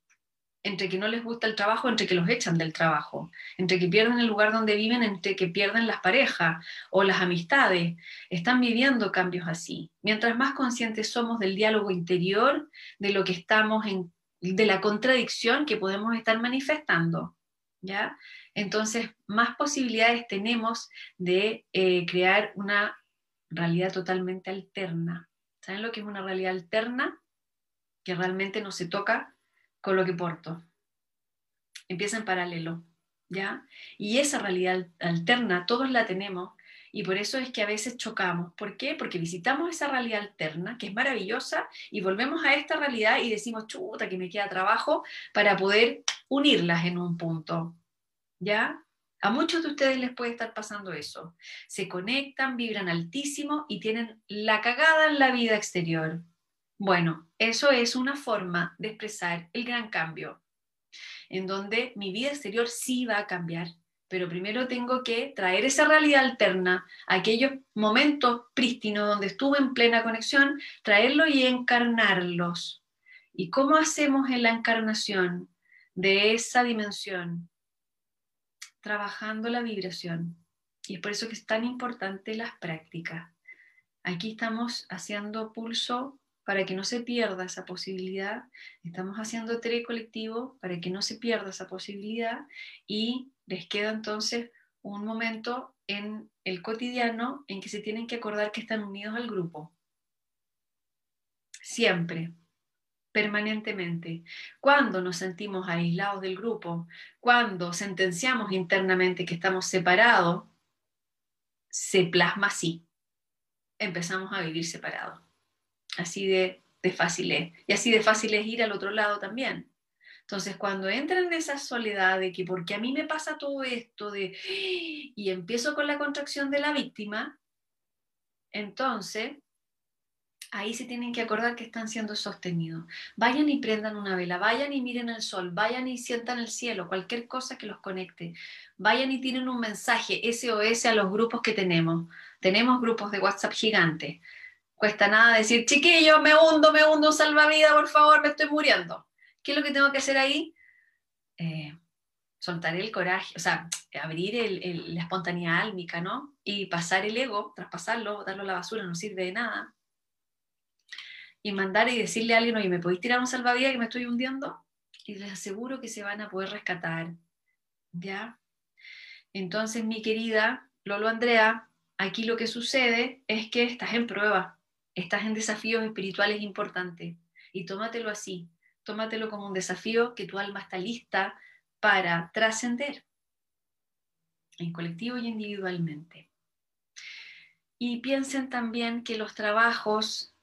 entre que no les gusta el trabajo, entre que los echan del trabajo, entre que pierden el lugar donde viven, entre que pierden las parejas o las amistades. Están viviendo cambios así. Mientras más conscientes somos del diálogo interior, de lo que estamos en de la contradicción que podemos estar manifestando, ¿ya? Entonces, más posibilidades tenemos de eh, crear una realidad totalmente alterna. ¿Saben lo que es una realidad alterna? Que realmente no se toca con lo que porto. Empieza en paralelo, ¿ya? Y esa realidad alterna todos la tenemos y por eso es que a veces chocamos. ¿Por qué? Porque visitamos esa realidad alterna, que es maravillosa, y volvemos a esta realidad y decimos, chuta, que me queda trabajo para poder unirlas en un punto. ¿Ya? A muchos de ustedes les puede estar pasando eso. Se conectan, vibran altísimo y tienen la cagada en la vida exterior. Bueno, eso es una forma de expresar el gran cambio, en donde mi vida exterior sí va a cambiar, pero primero tengo que traer esa realidad alterna, aquellos momentos prístinos donde estuve en plena conexión, traerlo y encarnarlos. ¿Y cómo hacemos en la encarnación de esa dimensión? Trabajando la vibración. Y es por eso que es tan importante las prácticas. Aquí estamos haciendo pulso para que no se pierda esa posibilidad. Estamos haciendo TRE colectivo para que no se pierda esa posibilidad y les queda entonces un momento en el cotidiano en que se tienen que acordar que están unidos al grupo. Siempre, permanentemente. Cuando nos sentimos aislados del grupo, cuando sentenciamos internamente que estamos separados, se plasma así. Empezamos a vivir separados. Así de, de fácil es. Y así de fácil es ir al otro lado también. Entonces, cuando entran en esa soledad de que porque a mí me pasa todo esto, de, y empiezo con la contracción de la víctima, entonces ahí se tienen que acordar que están siendo sostenidos. Vayan y prendan una vela, vayan y miren el sol, vayan y sientan el cielo, cualquier cosa que los conecte. Vayan y tienen un mensaje SOS a los grupos que tenemos. Tenemos grupos de WhatsApp gigantes. Cuesta nada decir, chiquillo, me hundo, me hundo, salvavidas, por favor, me estoy muriendo. ¿Qué es lo que tengo que hacer ahí? Eh, soltar el coraje, o sea, abrir la espontaneidad álmica, ¿no? Y pasar el ego, traspasarlo, darlo a la basura, no sirve de nada. Y mandar y decirle a alguien, oye, ¿me podéis tirar un salvavidas que me estoy hundiendo? Y les aseguro que se van a poder rescatar. ¿Ya? Entonces, mi querida Lolo Andrea, aquí lo que sucede es que estás en prueba, estás en desafíos espirituales importantes. Y tómatelo así, tómatelo como un desafío que tu alma está lista para trascender en colectivo y individualmente. Y piensen también que los trabajos,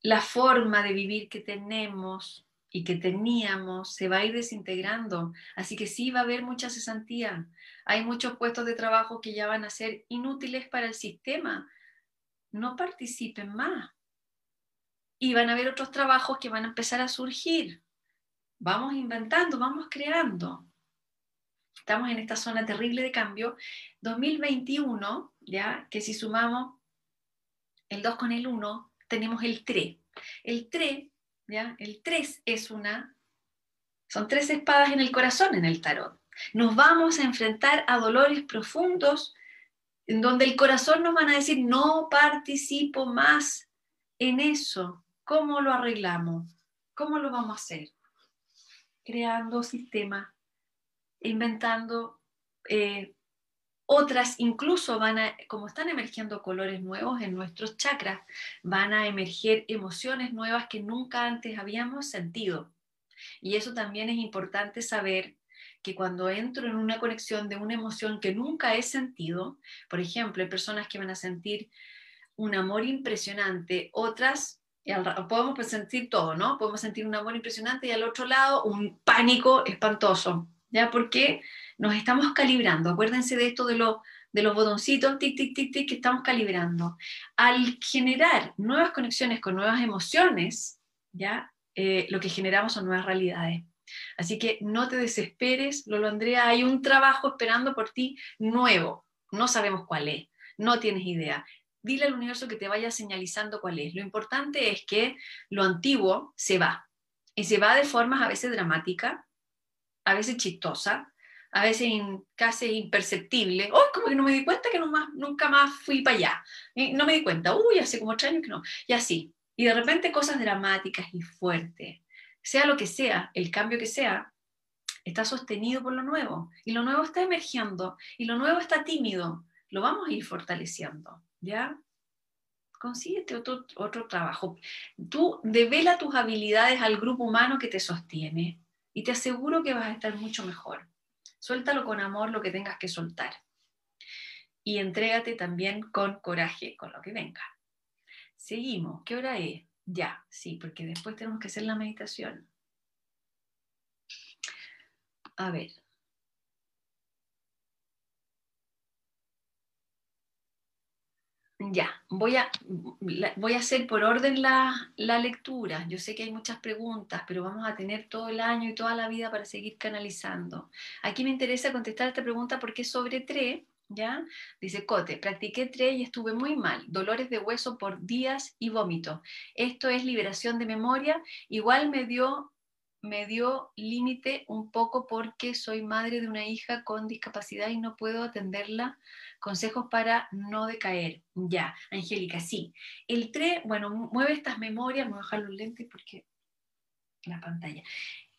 la forma de vivir que tenemos y que teníamos se va a ir desintegrando. Así que sí va a haber mucha cesantía. Hay muchos puestos de trabajo que ya van a ser inútiles para el sistema. No participen más y van a haber otros trabajos que van a empezar a surgir. Vamos inventando, vamos creando. Estamos en esta zona terrible de cambio. 2021, ya que si sumamos el 2 con el 1, tenemos el 3. El 3, ya, el 3 es una son tres espadas en el corazón en el tarot. Nos vamos a enfrentar a dolores profundos en donde el corazón nos van a decir, no participo más en eso, ¿Cómo lo arreglamos? ¿Cómo lo vamos a hacer? Creando sistemas, inventando eh, otras, incluso van a, como están emergiendo colores nuevos en nuestros chakras, van a emerger emociones nuevas que nunca antes habíamos sentido. Y eso también es importante saber que cuando entro en una conexión de una emoción que nunca he sentido, por ejemplo, hay personas que van a sentir un amor impresionante, otras podemos pues sentir todo, ¿no? Podemos sentir un amor impresionante y al otro lado un pánico espantoso, ¿ya? Porque nos estamos calibrando. Acuérdense de esto de lo de los botoncitos, tic, tic, tic, tic, que estamos calibrando. Al generar nuevas conexiones con nuevas emociones, ¿ya? Eh, lo que generamos son nuevas realidades. Así que no te desesperes, Lolo Andrea, hay un trabajo esperando por ti nuevo. No sabemos cuál es, no tienes idea. Dile al universo que te vaya señalizando cuál es. Lo importante es que lo antiguo se va. Y se va de formas a veces dramáticas, a veces chistosa, a veces casi imperceptible. ¡Oh, como que no me di cuenta que no más, nunca más fui para allá! Y no me di cuenta. ¡Uy, hace como ocho años que no! Y así. Y de repente cosas dramáticas y fuertes. Sea lo que sea, el cambio que sea, está sostenido por lo nuevo. Y lo nuevo está emergiendo. Y lo nuevo está tímido. Lo vamos a ir fortaleciendo. ¿Ya? consíguete otro, otro trabajo. Tú devela tus habilidades al grupo humano que te sostiene y te aseguro que vas a estar mucho mejor. Suéltalo con amor lo que tengas que soltar. Y entrégate también con coraje con lo que venga. Seguimos. ¿Qué hora es? Ya, sí, porque después tenemos que hacer la meditación. A ver, Ya, voy a, voy a hacer por orden la, la, lectura. Yo sé que hay muchas preguntas, pero vamos a tener todo el año y toda la vida para seguir canalizando. Aquí me interesa contestar esta pregunta porque sobre TRE, ¿ya? Dice Cote, practiqué TRE y estuve muy mal, dolores de hueso por días y vómito. Esto es liberación de memoria. Igual me dio me dio límite un poco porque soy madre de una hija con discapacidad y no puedo atenderla consejos para no decaer. Ya, Angélica, sí. El TRE, bueno, mueve estas memorias, me voy a dejar los lentes porque la pantalla.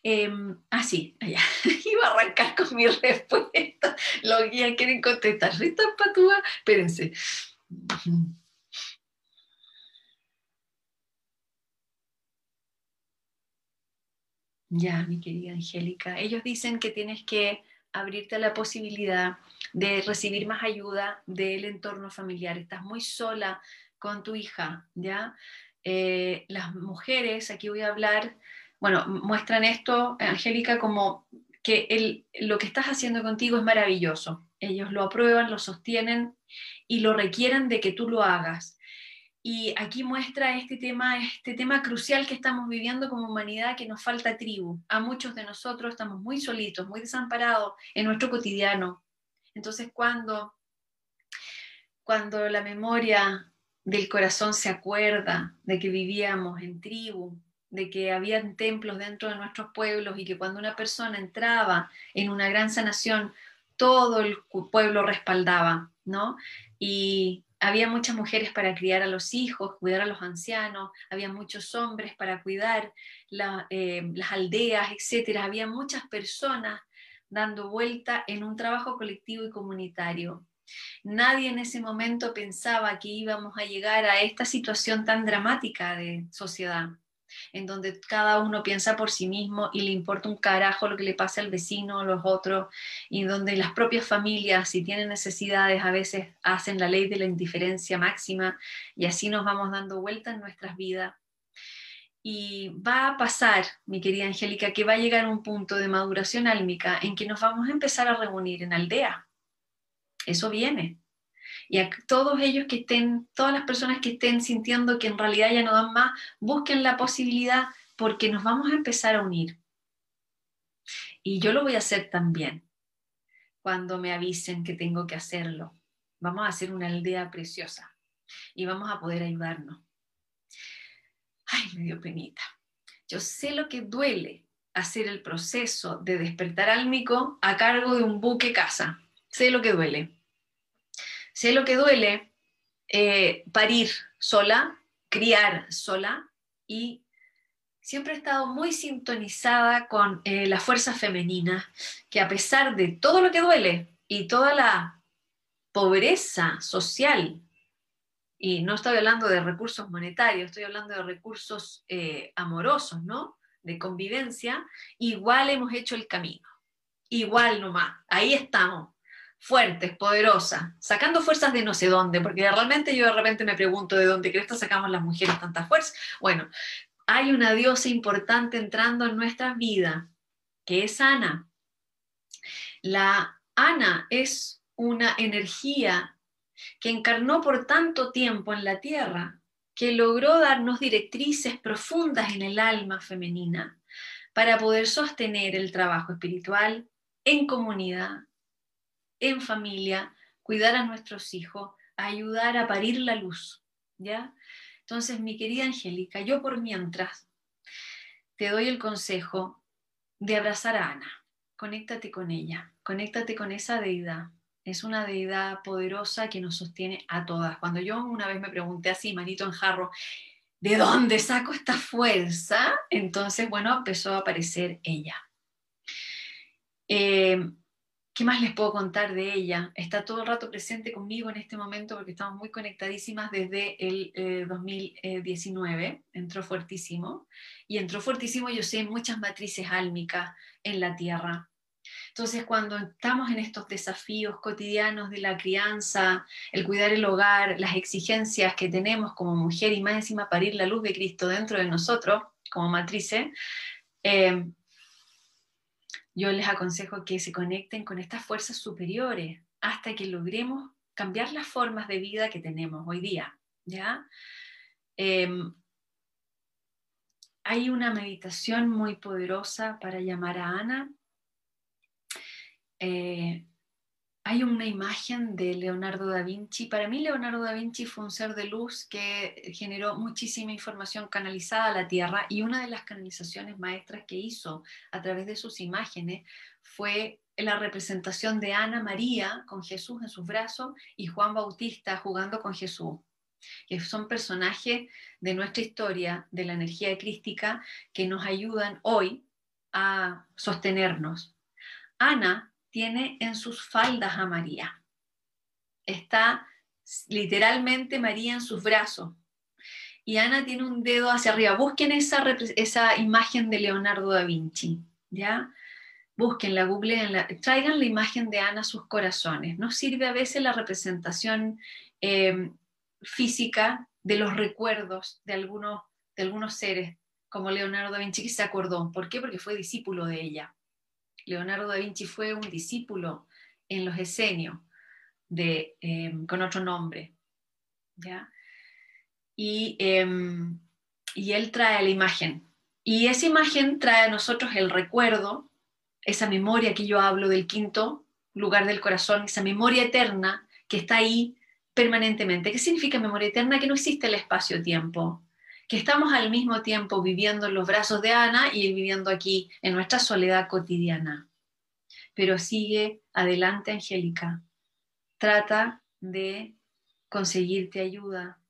Eh, ah, sí, ya. Iba a arrancar con mi respuesta. Los guías quieren contestar. Rita Patúa, espérense. Ya, mi querida Angélica. Ellos dicen que tienes que abrirte a la posibilidad de recibir más ayuda del entorno familiar. Estás muy sola con tu hija, ¿ya? Eh, las mujeres, aquí voy a hablar, bueno, muestran esto, Angélica, como que el, lo que estás haciendo contigo es maravilloso. Ellos lo aprueban, lo sostienen y lo requieren de que tú lo hagas. Y aquí muestra este tema, este tema crucial que estamos viviendo como humanidad, que nos falta tribu. A muchos de nosotros estamos muy solitos, muy desamparados en nuestro cotidiano. Entonces, cuando, cuando la memoria del corazón se acuerda de que vivíamos en tribu, de que había templos dentro de nuestros pueblos y que cuando una persona entraba en una gran sanación, todo el pueblo respaldaba, ¿no? Y había muchas mujeres para criar a los hijos, cuidar a los ancianos, había muchos hombres para cuidar eh, las aldeas, etc. Había muchas personas dando vuelta en un trabajo colectivo y comunitario. Nadie en ese momento pensaba que íbamos a llegar a esta situación tan dramática de sociedad en donde cada uno piensa por sí mismo y le importa un carajo lo que le pasa al vecino o los otros, y donde las propias familias, si tienen necesidades, a veces hacen la ley de la indiferencia máxima y así nos vamos dando vuelta en nuestras vidas. Y va a pasar, mi querida Angélica, que va a llegar un punto de maduración álmica en que nos vamos a empezar a reunir en aldea. Eso viene. Y a todos ellos que estén, todas las personas que estén sintiendo que en realidad ya no dan más, busquen la posibilidad porque nos vamos a empezar a unir. Y yo lo voy a hacer también cuando me avisen que tengo que hacerlo. Vamos a hacer una aldea preciosa y vamos a poder ayudarnos. Ay, me dio penita. Yo sé lo que duele hacer el proceso de despertar álmico a cargo de un buque casa. Sé lo que duele Sé lo que duele eh, parir sola, criar sola y siempre he estado muy sintonizada con eh, la fuerza femenina, que a pesar de todo lo que duele y toda la pobreza social, y no estoy hablando de recursos monetarios, estoy hablando de recursos eh, amorosos, ¿no? De convivencia, igual hemos hecho el camino, igual nomás, ahí estamos, fuertes, poderosas, sacando fuerzas de no sé dónde, porque realmente yo de repente me pregunto de dónde crees que sacamos las mujeres tanta fuerza. Bueno, hay una diosa importante entrando en nuestras vidas, que es Ana. La Ana es una energía que encarnó por tanto tiempo en la tierra, que logró darnos directrices profundas en el alma femenina para poder sostener el trabajo espiritual en comunidad, en familia, cuidar a nuestros hijos, ayudar a parir la luz, ¿ya? Entonces, mi querida Angélica, yo por mientras te doy el consejo de abrazar a Ana. Conéctate con ella, conéctate con esa deidad. Es una deidad poderosa que nos sostiene a todas. Cuando yo una vez me pregunté así, manito en jarro, ¿de dónde saco esta fuerza? Entonces, bueno, empezó a aparecer ella. Eh, ¿Qué más les puedo contar de ella? Está todo el rato presente conmigo en este momento porque estamos muy conectadísimas desde el 2019. Eh, entró fuertísimo. Y entró fuertísimo, yo sé, muchas matrices álmicas en la Tierra. Entonces, cuando estamos en estos desafíos cotidianos de la crianza, el cuidar el hogar, las exigencias que tenemos como mujer y más encima parir la luz de Cristo dentro de nosotros como matrices, eh, yo les aconsejo que se conecten con estas fuerzas superiores hasta que logremos cambiar las formas de vida que tenemos hoy día. ¿ya? Em, hay una meditación muy poderosa para llamar a Ana. Eh, hay una imagen de Leonardo da Vinci. Para mí Leonardo da Vinci fue un ser de luz que generó muchísima información canalizada a la Tierra y una de las canalizaciones maestras que hizo a través de sus imágenes fue la representación de Ana María con Jesús en sus brazos y Juan Bautista jugando con Jesús, que son personajes de nuestra historia, de la energía crística, que nos ayudan hoy a sostenernos. Ana tiene en sus faldas a María. Está literalmente María en sus brazos. Y Ana tiene un dedo hacia arriba. Busquen esa, esa imagen de Leonardo da Vinci, ¿ya? Búsquenla, googleenla, traigan la imagen de Ana a sus corazones. Nos sirve a veces la representación eh, física de los recuerdos de algunos, de algunos seres, como Leonardo da Vinci, que se acordó. ¿Por qué? Porque fue discípulo de ella. Leonardo da Vinci fue un discípulo en los esenios de, em, con otro nombre. Y, em, y él trae la imagen. Y esa imagen trae a nosotros el recuerdo, esa memoria que yo hablo del quinto lugar del corazón, esa memoria eterna que está ahí permanentemente. ¿Qué significa memoria eterna? Que no existe el espacio-tiempo que estamos al mismo tiempo viviendo en los brazos de Ana y viviendo aquí en nuestra soledad cotidiana. Pero sigue adelante, Angélica. Trata de conseguirte ayuda.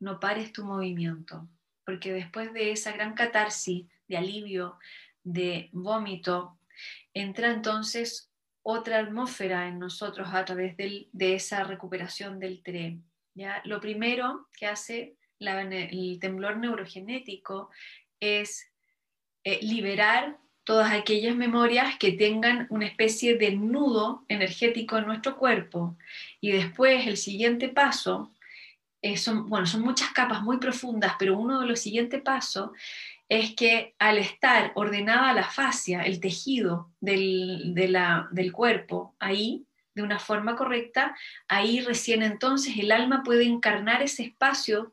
No pares tu movimiento, porque después de esa gran catarsis de alivio, de vómito, entra entonces otra atmósfera en nosotros a través de esa recuperación del tren. ¿ya? Lo primero que hace el temblor neurogenético es eh, liberar todas aquellas memorias que tengan una especie de nudo energético en nuestro cuerpo. Y después el siguiente paso, eh, son, bueno, son muchas capas muy profundas, pero uno de los siguientes pasos es que al estar ordenada la fascia, el tejido del, del cuerpo ahí, de una forma correcta, ahí recién entonces el alma puede encarnar ese espacio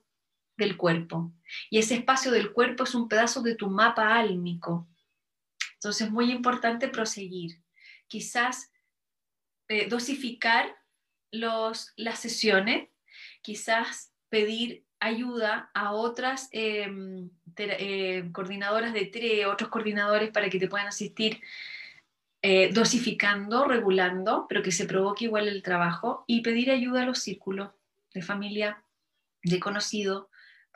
del cuerpo. Y ese espacio del cuerpo es un pedazo de tu mapa álmico. Entonces es muy importante proseguir. Quizás eh, dosificar los, las sesiones, quizás pedir ayuda a otras em, eh, coordinadoras de TRE, otros coordinadores para que te puedan asistir eh, dosificando, regulando, pero que se provoque igual el trabajo y pedir ayuda a los círculos de familia, de conocido,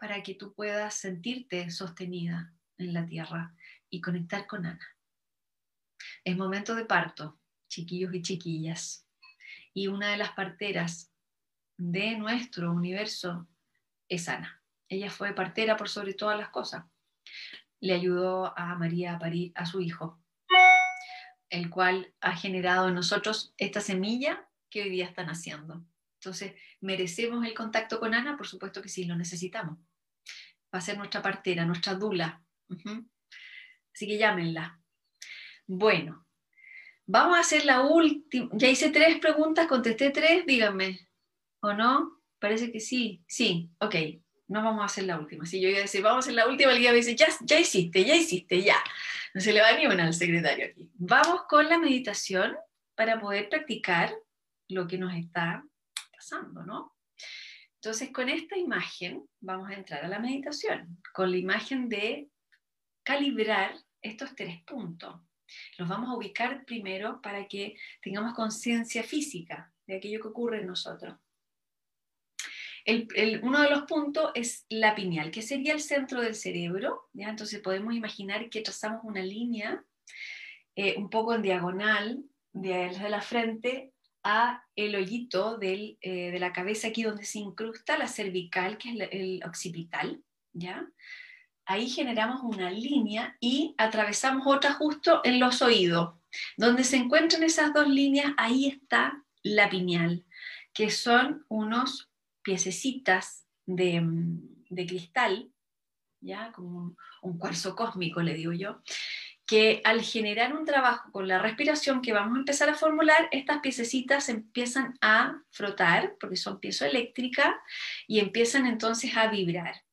para que tú puedas sentirte sostenida en la tierra y conectar con Ana. Es momento de parto, chiquillos y chiquillas. Y una de las parteras de nuestro universo es Ana. Ella fue partera por sobre todas las cosas. Le ayudó a María a parir a su hijo, el cual ha generado en nosotros esta semilla que hoy día están haciendo. Entonces, ¿merecemos el contacto con Ana? Por supuesto que sí, lo necesitamos va a ser nuestra partera, nuestra dula. Así que llámenla. Bueno, Vamos a hacer la última. Ya hice tres preguntas, contesté tres, díganme. ¿O no? Parece que sí. Sí, ok. No vamos a hacer la última. Si yo iba a decir, vamos a hacer la última, el guía me dice, ya, ya hiciste, ya hiciste, ya. No se le va ni una al secretario aquí. Vamos con la meditación para poder practicar lo que nos está pasando, ¿no? Entonces, con esta imagen vamos a entrar a la meditación, con la imagen de calibrar estos tres puntos. Los vamos a ubicar primero para que tengamos conciencia física de aquello que ocurre en nosotros. uno de los puntos es la pineal, que sería el centro del cerebro. Entonces podemos imaginar que trazamos una línea eh, un poco en diagonal de, la frente a el hoyito eh, de la cabeza aquí donde se incrusta la cervical, que es el occipital, ¿ya? Ahí generamos una línea y atravesamos otra justo en los oídos. Donde se encuentran esas dos líneas, ahí está la pineal, que son unos piececitas de, de cristal, ya como un, un cuarzo cósmico, le digo yo, que al generar un trabajo con la respiración que vamos a empezar a formular, estas piececitas empiezan a frotar, porque son piezoeléctricas, y empiezan entonces a vibrar.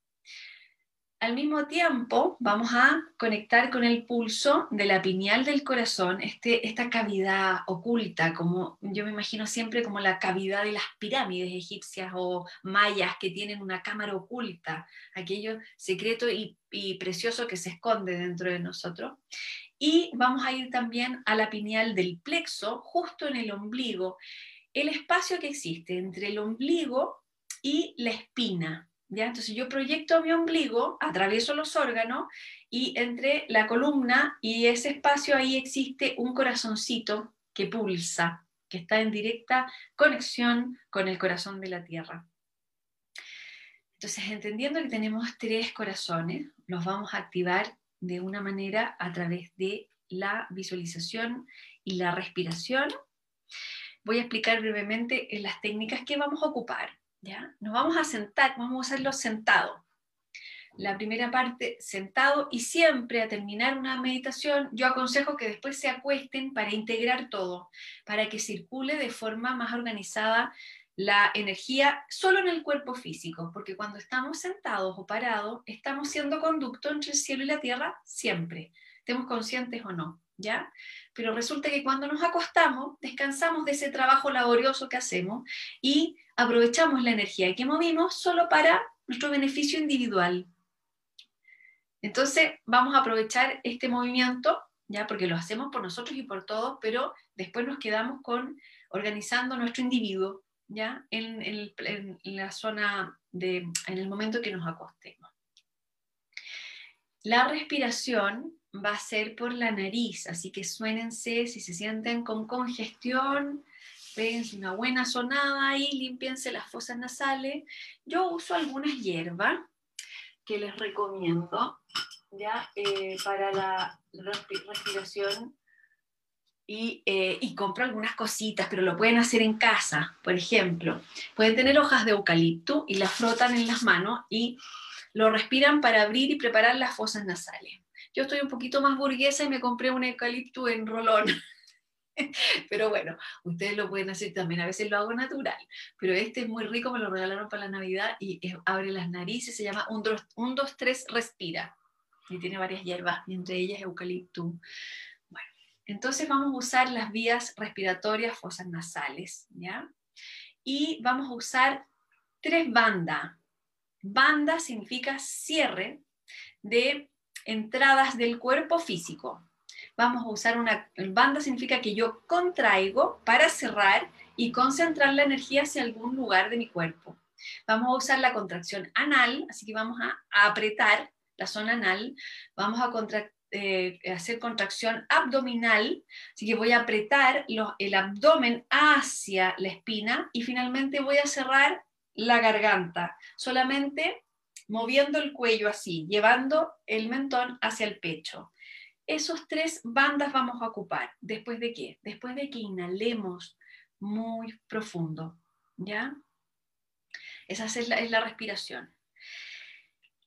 Al mismo tiempo, vamos a conectar con el pulso de la pineal del corazón, este, esta cavidad oculta, como yo me imagino siempre como la cavidad de las pirámides egipcias o mayas que tienen una cámara oculta, aquello secreto y, y precioso que se esconde dentro de nosotros. Y vamos a ir también a la pineal del plexo, justo en el ombligo, el espacio que existe entre el ombligo y la espina entonces yo proyecto mi ombligo, atravieso los órganos y entre la columna y ese espacio ahí existe un corazoncito que pulsa, que está en directa conexión con el corazón de la Tierra. Entonces, entendiendo que tenemos tres corazones, los vamos a activar de una manera a través de la visualización y la respiración. Voy a explicar brevemente las técnicas que vamos a ocupar. Nos vamos a sentar, vamos a hacerlo sentado. La primera parte sentado y siempre a terminar una meditación, yo aconsejo que después se acuesten para integrar todo, para que circule de forma más organizada la energía solo en el cuerpo físico, porque cuando estamos sentados o parados, estamos siendo conducto entre el cielo y la tierra siempre, estemos conscientes o no, ¿ya? Pero resulta que cuando nos acostamos, descansamos de ese trabajo laborioso que hacemos y aprovechamos la energía que movimos solo para nuestro beneficio individual. Entonces vamos a aprovechar este movimiento, ya porque lo hacemos por nosotros y por todos, pero después nos quedamos con organizando nuestro individuo, ya en, en la zona de, en el momento que nos acostemos. La respiración va a ser por la nariz, así que suénense si se sienten con congestión, péguense una buena sonada ahí, limpiense las fosas nasales. Yo uso algunas hierbas que les recomiendo ya eh, para la respiración y, eh, y, compro algunas cositas, pero lo pueden hacer en casa, por ejemplo. Pueden tener hojas de eucalipto y las frotan en las manos y lo respiran para abrir y preparar las fosas nasales. Yo estoy un poquito más burguesa y me compré un eucalipto en rolón. Pero bueno, ustedes lo pueden hacer también, a veces lo hago natural, pero este es muy rico, me lo regalaron para la Navidad y abre las narices, se llama 1, 2, 3, respira. Y tiene varias hierbas, entre ellas eucalipto. Bueno, entonces vamos a usar las vías respiratorias, fosas nasales, ¿ya? Y vamos a usar tres bandas. Banda significa cierre de entradas del cuerpo físico. Vamos a usar una banda, significa que yo contraigo para cerrar y concentrar la energía hacia algún lugar de mi cuerpo. Vamos a usar la contracción anal, así que vamos a, apretar la zona anal, vamos a eh, hacer contracción abdominal, así que voy a apretar el abdomen hacia la espina y finalmente voy a cerrar la garganta, solamente moviendo el cuello así, llevando el mentón hacia el pecho esos tres bandas vamos a ocupar. ¿Después de qué? Después de que inhalemos muy profundo, ¿ya? Esa es la, es la respiración.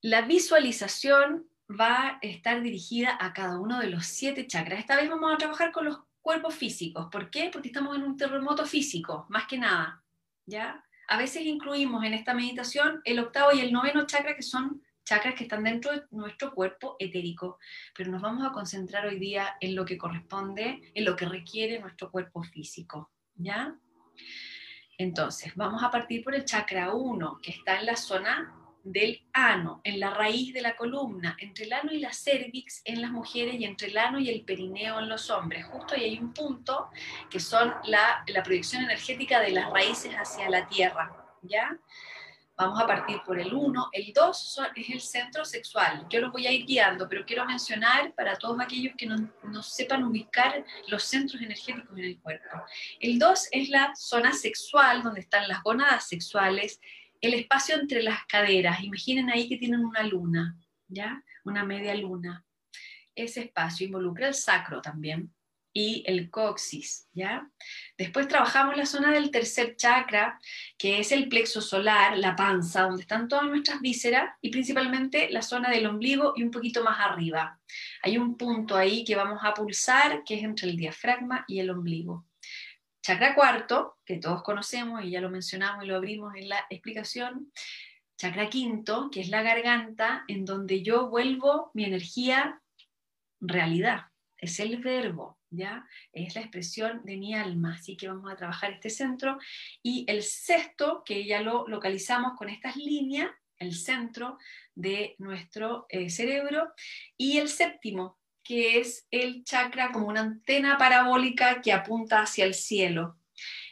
La visualización va a estar dirigida a cada uno de los siete chakras. Esta vez vamos a trabajar con los cuerpos físicos. ¿Por qué? Porque estamos en un terremoto físico, más que nada. ¿ya? A veces incluimos en esta meditación el octavo y el noveno chakra, que son chakras que están dentro de nuestro cuerpo etérico, pero nos vamos a concentrar hoy día en lo que corresponde, en lo que requiere nuestro cuerpo físico, ¿ya? Entonces, vamos a partir por el chakra 1, que está en la zona del ano, en la raíz de la columna, entre el ano y la cervix en las mujeres y entre el ano y el perineo en los hombres. Justo ahí hay un punto que son la, la proyección energética de las raíces hacia la tierra, ¿ya? Vamos a partir por el 1. El 2 es el centro sexual. Yo los voy a ir guiando, pero quiero mencionar para todos aquellos que no, no sepan ubicar los centros energéticos en el cuerpo. El 2 es la zona sexual, donde están las gónadas sexuales, el espacio entre las caderas. Imaginen ahí que tienen una luna, ¿ya? Una media luna. Ese espacio involucra el sacro también y el coxis, ¿ya? Después trabajamos la zona del tercer chakra, que es el plexo solar, la panza, donde están todas nuestras vísceras y principalmente la zona del ombligo y un poquito más arriba. Hay un punto ahí que vamos a pulsar, que es entre el diafragma y el ombligo. Chakra cuarto, que todos conocemos y ya lo mencionamos y lo abrimos en la explicación. Chakra quinto, que es la garganta, en donde yo vuelvo mi energía realidad. Es el verbo, ¿ya? Es la expresión de mi alma, así que vamos a trabajar este centro. Y el sexto, que ya lo localizamos con estas líneas, el centro de nuestro eh, cerebro. Y el séptimo, que es el chakra como una antena parabólica que apunta hacia el cielo.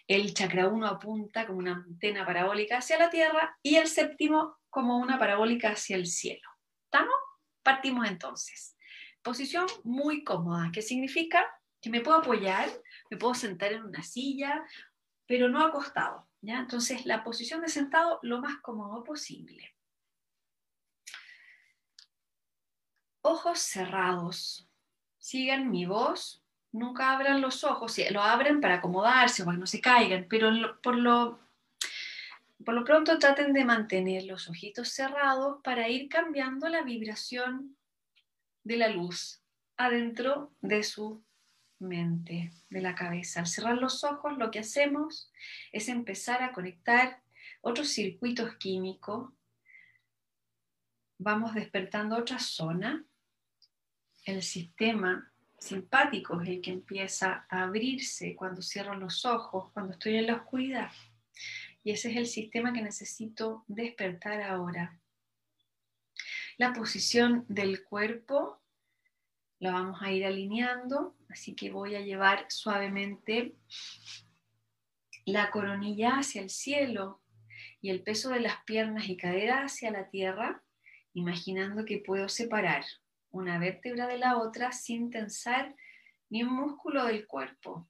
El chakra 1 apunta como una antena parabólica hacia la tierra y el séptimo como una parabólica hacia el cielo. ¿Estamos? Partimos entonces. Posición muy cómoda, ¿Qué significa que me puedo apoyar, me puedo sentar en una silla, pero no acostado. ¿ya? Entonces, la posición de sentado lo más cómodo posible. Ojos cerrados. Sigan mi voz. Nunca abran los ojos. Lo abren para acomodarse o para que no se caigan, pero por lo, por lo pronto traten de mantener los ojitos cerrados para ir cambiando la vibración de la luz adentro de su mente, de la cabeza. Al cerrar los ojos, lo que hacemos es empezar a conectar otros circuitos químicos. Vamos despertando otra zona. El sistema simpático es el que empieza a abrirse cuando cierro los ojos, cuando estoy en la oscuridad. Y ese es el sistema que necesito despertar ahora. La posición del cuerpo la vamos a ir alineando, así que voy a llevar suavemente la coronilla hacia el cielo y el peso de las piernas y caderas hacia la tierra, imaginando que puedo separar una vértebra de la otra sin tensar ni un músculo del cuerpo.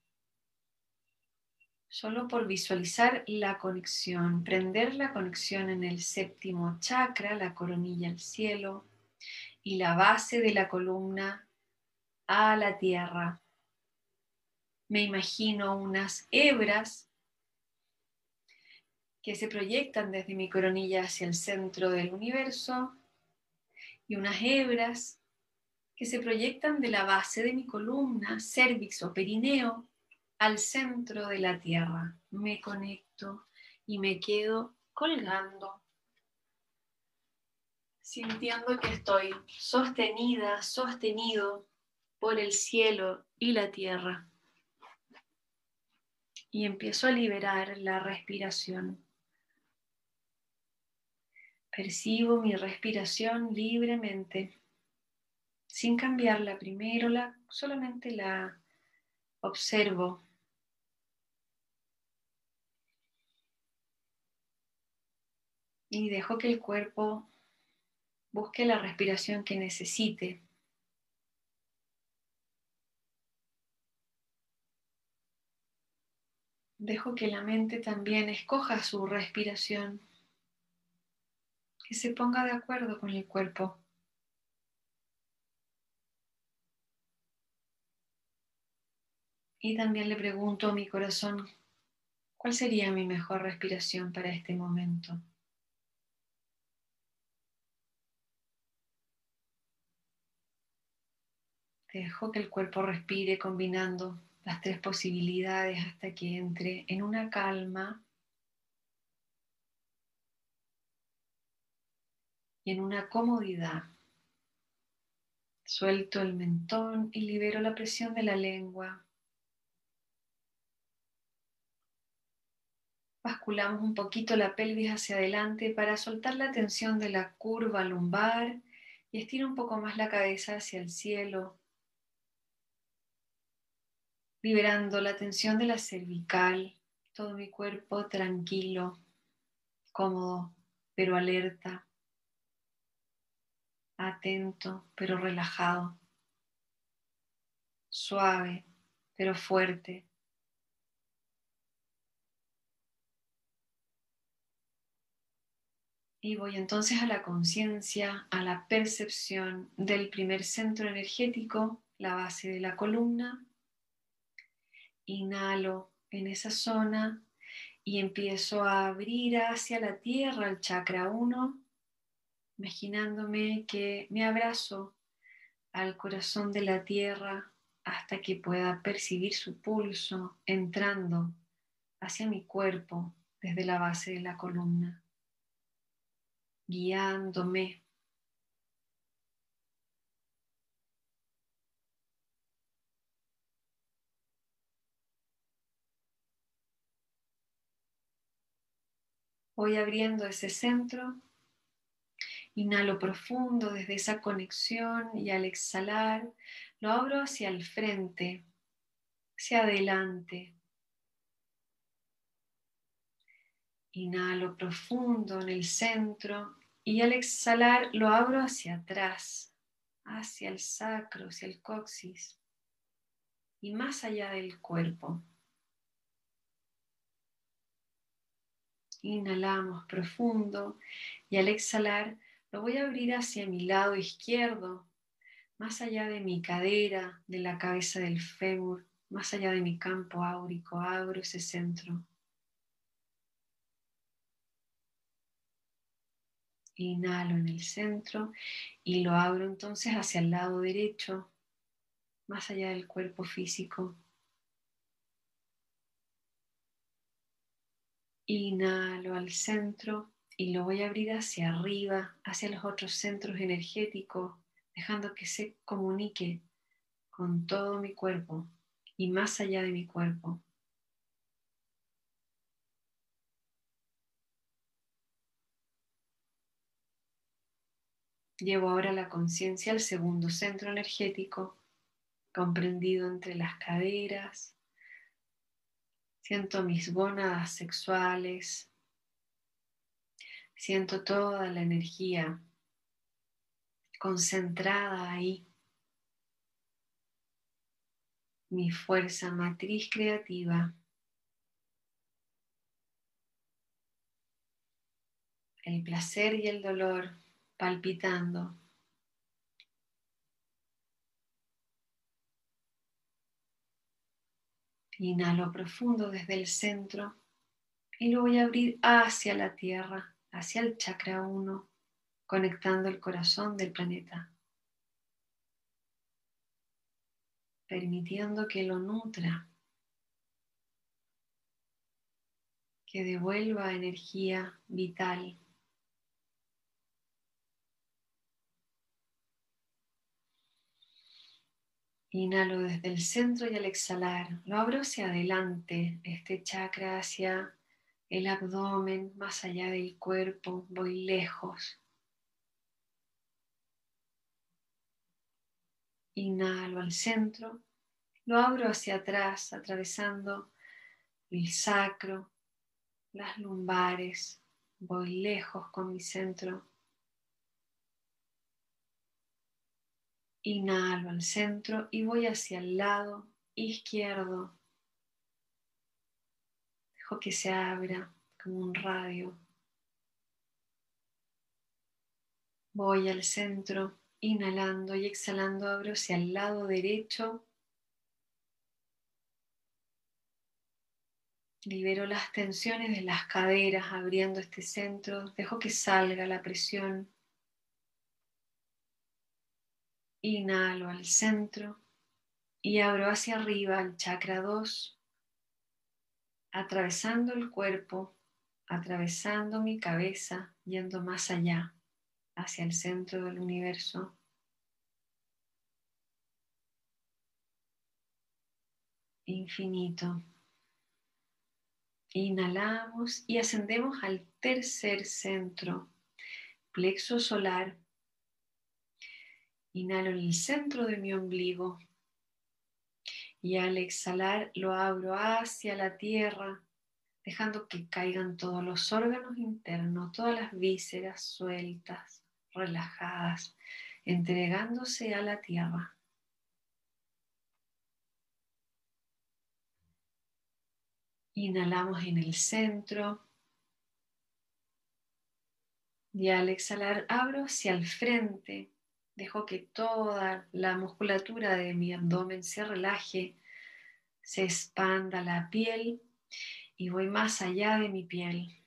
Solo por visualizar la conexión, prender la conexión en el séptimo chakra, la coronilla al cielo y la base de la columna a la tierra. Me imagino unas hebras que se proyectan desde mi coronilla hacia el centro del universo y unas hebras que se proyectan de la base de mi columna, cervix o perineo, al centro de la tierra. Me conecto y me quedo colgando, sintiendo que estoy sostenida, sostenido por el cielo y la tierra. Y empiezo a liberar la respiración. Percibo mi respiración libremente, sin cambiarla primero, la, solamente la observo. Y dejo que el cuerpo busque la respiración que necesite. Dejo que la mente también escoja su respiración, que se ponga de acuerdo con el cuerpo. Y también le pregunto a mi corazón, ¿cuál sería mi mejor respiración para este momento? Dejo que el cuerpo respire combinando las tres posibilidades hasta que entre en una calma y en una comodidad. Suelto el mentón y libero la presión de la lengua. Basculamos un poquito la pelvis hacia adelante para soltar la tensión de la curva lumbar y estiro un poco más la cabeza hacia el cielo, liberando la tensión de la cervical, todo mi cuerpo tranquilo, cómodo, pero alerta, atento, pero relajado, suave, pero fuerte. Y voy entonces a la conciencia, a la percepción del primer centro energético, la base de la columna. Inhalo en esa zona y empiezo a abrir hacia la tierra el chakra 1, imaginándome que me abrazo al corazón de la tierra hasta que pueda percibir su pulso entrando hacia mi cuerpo desde la base de la columna guiándome. Voy abriendo ese centro. Inhalo profundo desde esa conexión y al exhalar lo abro hacia el frente, hacia adelante. Inhalo profundo en el centro y al exhalar lo abro hacia atrás, hacia el sacro, hacia el coxis y más allá del cuerpo. Inhalamos profundo y al exhalar lo voy a abrir hacia mi lado izquierdo, más allá de mi cadera, de la cabeza del fémur, más allá de mi campo áurico, abro ese centro. Inhalo en el centro y lo abro entonces hacia el lado derecho, más allá del cuerpo físico. Inhalo al centro y lo voy a abrir hacia arriba, hacia los otros centros energéticos, dejando que se comunique con todo mi cuerpo y más allá de mi cuerpo. Llevo ahora la conciencia al segundo centro energético, comprendido entre las caderas. Siento mis gónadas sexuales. Siento toda la energía concentrada ahí. Mi fuerza matriz creativa. El placer y el dolor palpitando. Inhalo profundo desde el centro y lo voy a abrir hacia la tierra, hacia el chakra 1, conectando el corazón del planeta, permitiendo que lo nutra, que devuelva energía vital Inhalo desde el centro y al exhalar lo abro hacia adelante, este chakra hacia el abdomen, más allá del cuerpo, voy lejos. Inhalo al centro, lo abro hacia atrás, atravesando el sacro, las lumbares, voy lejos con mi centro. Inhalo al centro y voy hacia el lado izquierdo. Dejo que se abra como un radio. Voy al centro, inhalando y exhalando, abro hacia el lado derecho. Libero las tensiones de las caderas abriendo este centro. Dejo que salga la presión Inhalo al centro Y abro hacia arriba el chakra 2, atravesando el cuerpo, atravesando mi cabeza, yendo más allá, hacia el centro del universo. Infinito. Inhalamos y ascendemos al tercer centro, plexo solar. Inhalo en el centro de mi ombligo y al exhalar lo abro hacia la tierra, dejando que caigan todos los órganos internos, todas las vísceras sueltas, relajadas, entregándose a la tierra. Inhalamos en el centro. Y al exhalar abro hacia el frente. Dejo que toda la musculatura de mi abdomen se relaje, se expanda la piel y voy más allá de mi piel.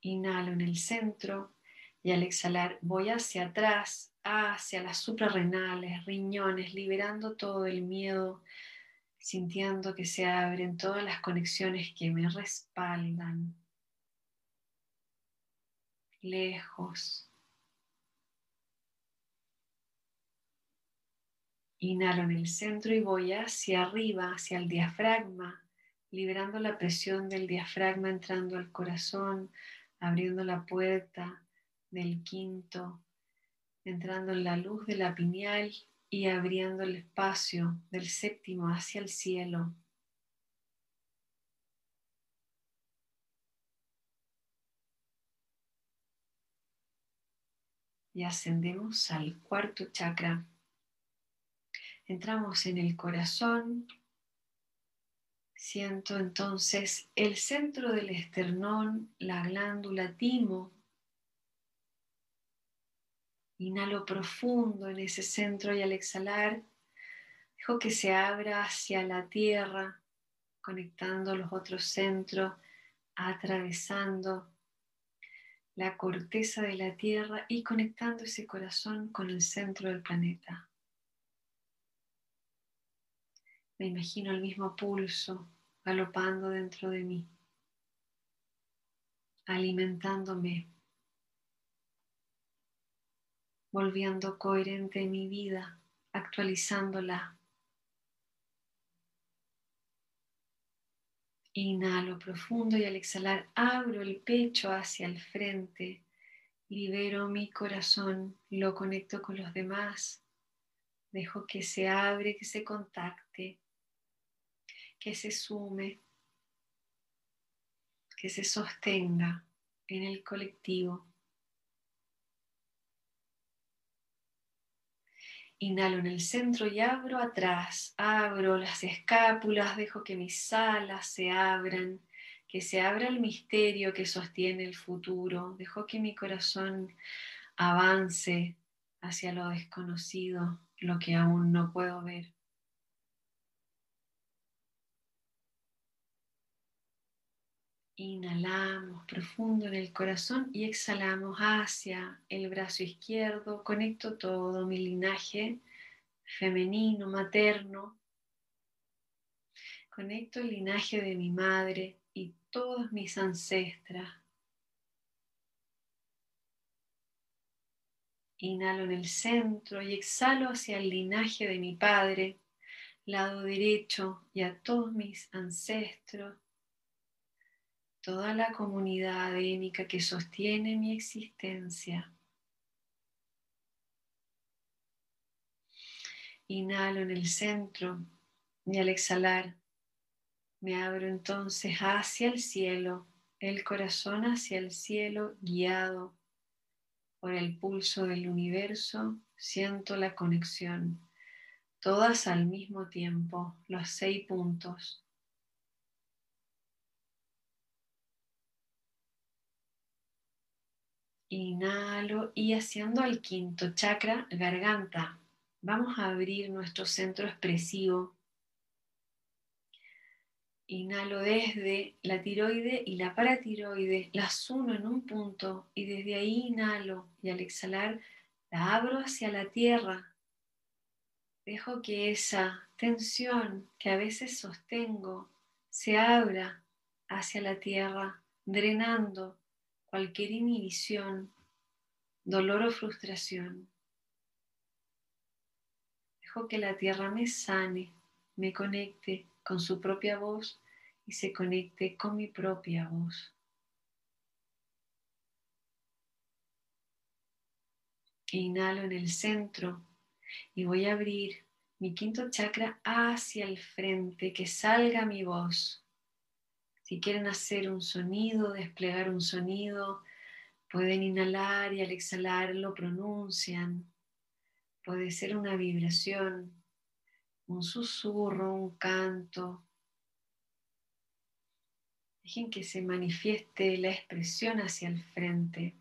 Inhalo en el centro y al exhalar voy hacia atrás hacia las suprarrenales, riñones, liberando todo el miedo, sintiendo que se abren todas las conexiones que me respaldan. Lejos. Inhalo en el centro y voy hacia arriba, hacia el diafragma, liberando la presión del diafragma, entrando al corazón, abriendo la puerta del quinto, entrando en la luz de la pineal y abriendo el espacio del séptimo hacia el cielo. Y ascendemos al cuarto chakra. Entramos en el corazón. Siento entonces el centro del esternón, la glándula timo, Inhalo profundo en ese centro y al exhalar, dejo que se abra hacia la tierra, conectando los otros centros, atravesando la corteza de la tierra y conectando ese corazón con el centro del planeta. Me imagino el mismo pulso galopando dentro de mí, alimentándome volviendo coherente mi vida, actualizándola. Inhalo profundo y al exhalar abro el pecho hacia el frente, libero mi corazón, lo conecto con los demás, dejo que se abre, que se contacte, que se sume, que se sostenga en el colectivo. Inhalo en el centro y abro atrás, abro las escápulas, dejo que mis alas se abran, que se abra el misterio que sostiene el futuro, dejo que mi corazón avance hacia lo desconocido, lo que aún no puedo ver. Inhalamos profundo en el corazón y exhalamos hacia el brazo izquierdo. Conecto todo mi linaje femenino, materno. Conecto el linaje de mi madre y todos mis ancestras. Inhalo en el centro y exhalo hacia el linaje de mi padre, lado derecho y a todos mis ancestros toda la comunidad adémica que sostiene mi existencia. Inhalo en el centro y al exhalar me abro entonces hacia el cielo, el corazón hacia el cielo guiado por el pulso del universo, siento la conexión, todas al mismo tiempo, los seis puntos Inhalo y haciendo al quinto chakra, garganta. Vamos a abrir nuestro centro expresivo. Inhalo desde la tiroide y la paratiroide, las uno en un punto y desde ahí inhalo y al exhalar La abro hacia la tierra. Dejo que esa tensión que a veces sostengo se abra hacia la tierra, drenando cualquier inhibición, dolor o frustración. Dejo que la tierra me sane, me conecte con su propia voz y se conecte con mi propia voz. Inhalo en el centro y voy a abrir mi quinto chakra hacia el frente, que salga mi voz. Si quieren hacer un sonido, desplegar un sonido, pueden inhalar y al exhalar lo pronuncian. Puede ser una vibración, un susurro, un canto. Dejen que se manifieste la expresión hacia el frente.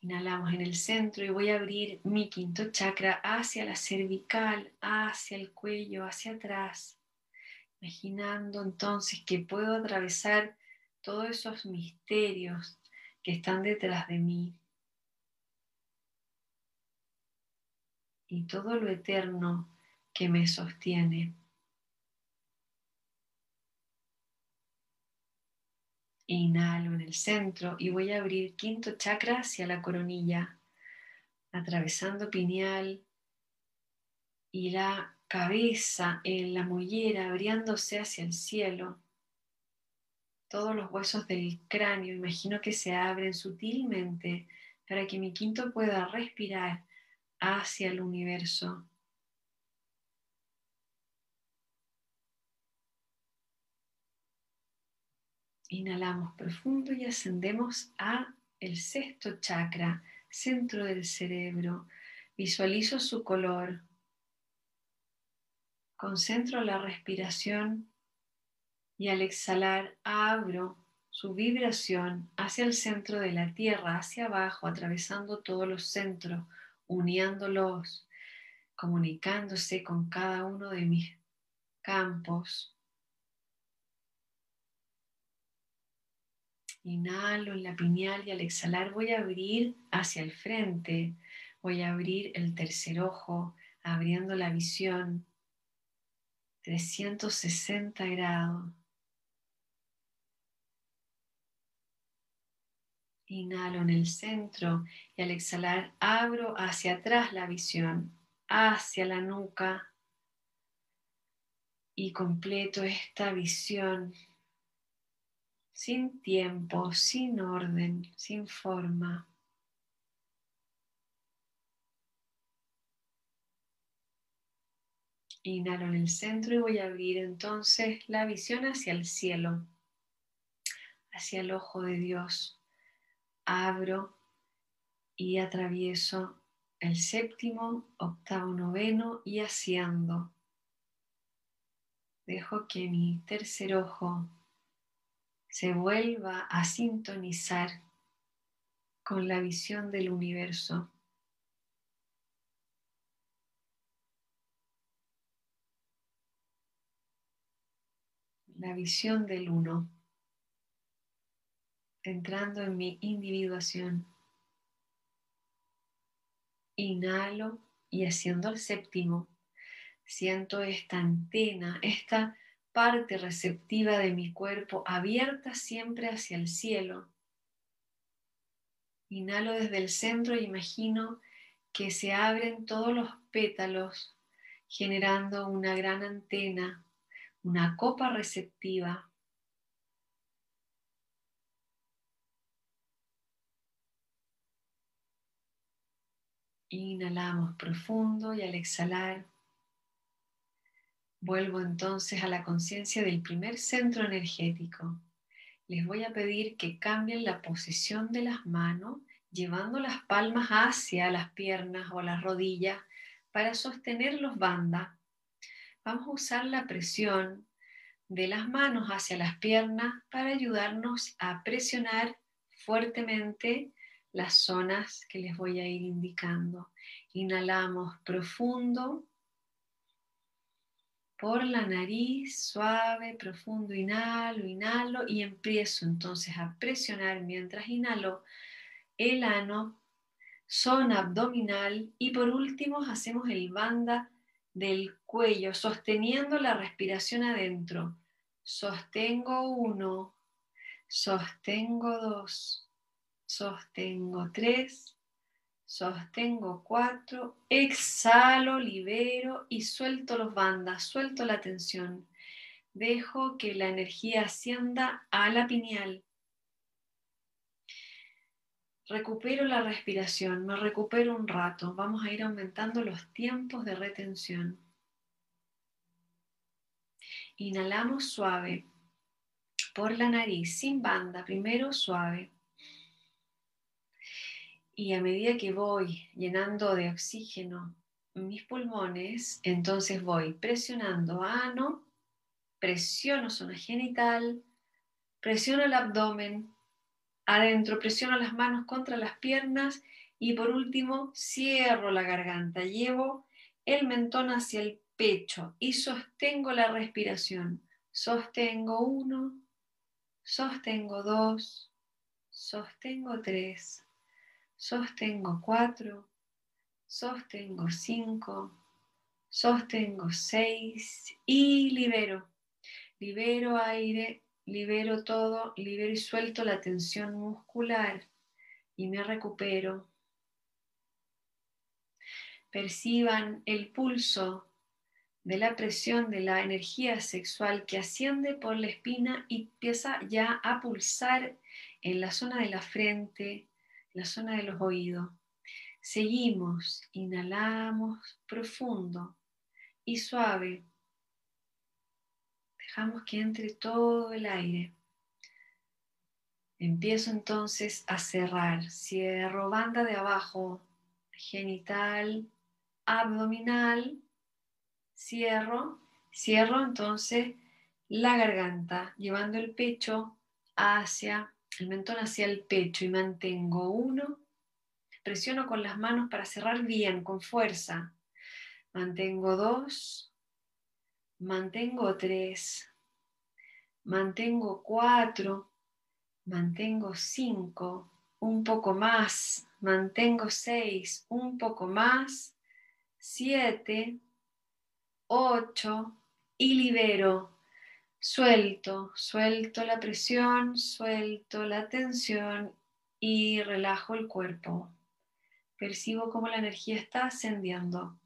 Inhalamos en el centro y voy a abrir mi quinto chakra hacia la cervical, hacia el cuello, hacia atrás. Imaginando entonces que puedo atravesar todos esos misterios que están detrás de mí. Y todo lo eterno que me sostiene. Inhalo en el centro y voy a abrir quinto chakra hacia la coronilla, atravesando pineal y la cabeza en la mollera abriéndose hacia el cielo. Todos los huesos del cráneo imagino que se abren sutilmente para que mi quinto pueda respirar hacia el universo. Inhalamos profundo y ascendemos a el sexto chakra, centro del cerebro. Visualizo su color. Concentro la respiración y al exhalar abro su vibración hacia el centro de la tierra, hacia abajo, atravesando todos los centros, uniéndolos, comunicándose con cada uno de mis campos Inhalo en la pineal y al exhalar voy a abrir hacia el frente. Voy a abrir el tercer ojo, abriendo la visión. 360 grados. Inhalo en el centro y al exhalar abro hacia atrás la visión, hacia la nuca y completo esta visión sin tiempo, sin orden, sin forma. Inhalo en el centro y voy a abrir entonces la visión hacia el cielo, hacia el ojo de Dios. Abro y atravieso el séptimo, octavo, noveno y haciendo. Dejo que mi tercer ojo se vuelva a sintonizar con la visión del universo. La visión del uno, entrando en mi individuación. Inhalo y haciendo el séptimo, siento esta antena, esta parte receptiva de mi cuerpo abierta siempre hacia el cielo. Inhalo desde el centro e imagino que se abren todos los pétalos generando una gran antena, una copa receptiva. Inhalamos profundo y al exhalar Vuelvo entonces a la conciencia del primer centro energético. Les voy a pedir que cambien la posición de las manos, llevando las palmas hacia las piernas o las rodillas para sostener los bandas. Vamos a usar la presión de las manos hacia las piernas para ayudarnos a presionar fuertemente las zonas que les voy a ir indicando. Inhalamos profundo por la nariz, suave, profundo, inhalo, inhalo y empiezo entonces a presionar mientras inhalo el ano, zona abdominal y por último hacemos el banda del cuello, sosteniendo la respiración adentro. Sostengo uno, sostengo dos, sostengo tres, sostengo cuatro, exhalo, libero y suelto los bandas, suelto la tensión. Dejo que la energía ascienda a la pineal. Recupero la respiración, me recupero un rato. Vamos a ir aumentando los tiempos de retención. Inhalamos suave por la nariz, sin banda, primero suave. Y a medida que voy llenando de oxígeno mis pulmones, entonces voy presionando ano, presiono zona genital, presiono el abdomen, adentro presiono las manos contra las piernas y por último cierro la garganta, llevo el mentón hacia el pecho y sostengo la respiración. Sostengo uno, sostengo dos, sostengo tres, sostengo cuatro, sostengo cinco, sostengo seis y libero. Libero aire, libero todo, libero y suelto la tensión muscular y me recupero. Perciban el pulso de la presión de la energía sexual que asciende por la espina y empieza ya a pulsar en la zona de la frente, la zona de los oídos. Seguimos, inhalamos profundo y suave. Dejamos que entre todo el aire. Empiezo entonces a cerrar. Cierro banda de abajo, genital, abdominal, cierro, cierro entonces la garganta, llevando el pecho hacia, el mentón hacia el pecho y mantengo uno, presiono con las manos para cerrar bien, con fuerza, mantengo dos, mantengo tres, mantengo cuatro, mantengo cinco, un poco más, mantengo seis, un poco más, siete, 8 y libero. Suelto, suelto la presión, suelto la tensión y relajo el cuerpo. Percibo cómo la energía está ascendiendo.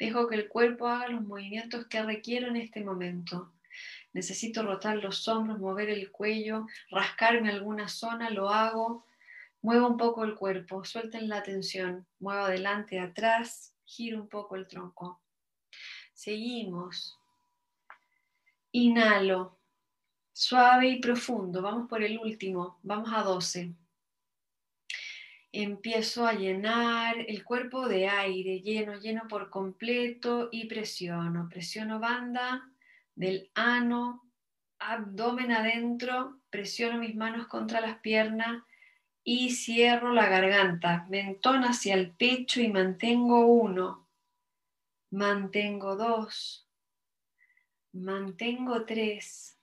Dejo que el cuerpo haga los movimientos que requiero en este momento. Necesito rotar los hombros, mover el cuello, rascarme alguna zona, lo hago. Muevo un poco el cuerpo, suelten la tensión, muevo adelante, atrás, giro un poco el tronco. Seguimos. Inhalo. Suave y profundo. Vamos por el último. Vamos a 12. Empiezo a llenar el cuerpo de aire, lleno, lleno por completo y presiono. Presiono banda del ano, abdomen adentro, presiono mis manos contra las piernas y cierro la garganta, mentón hacia el pecho y mantengo uno, mantengo dos, mantengo tres,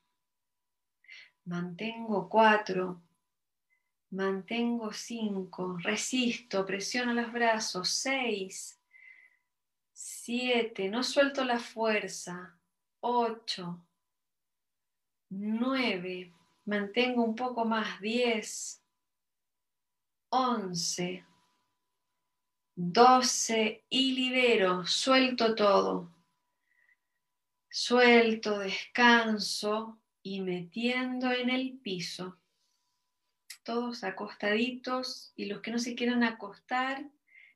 mantengo cuatro, mantengo cinco, resisto, presiono los brazos, seis, siete, no suelto la fuerza, ocho, nueve, mantengo un poco más, diez, once, 12 y libero, suelto todo. Suelto, descanso y metiendo en el piso. Todos acostaditos y los que no se quieran acostar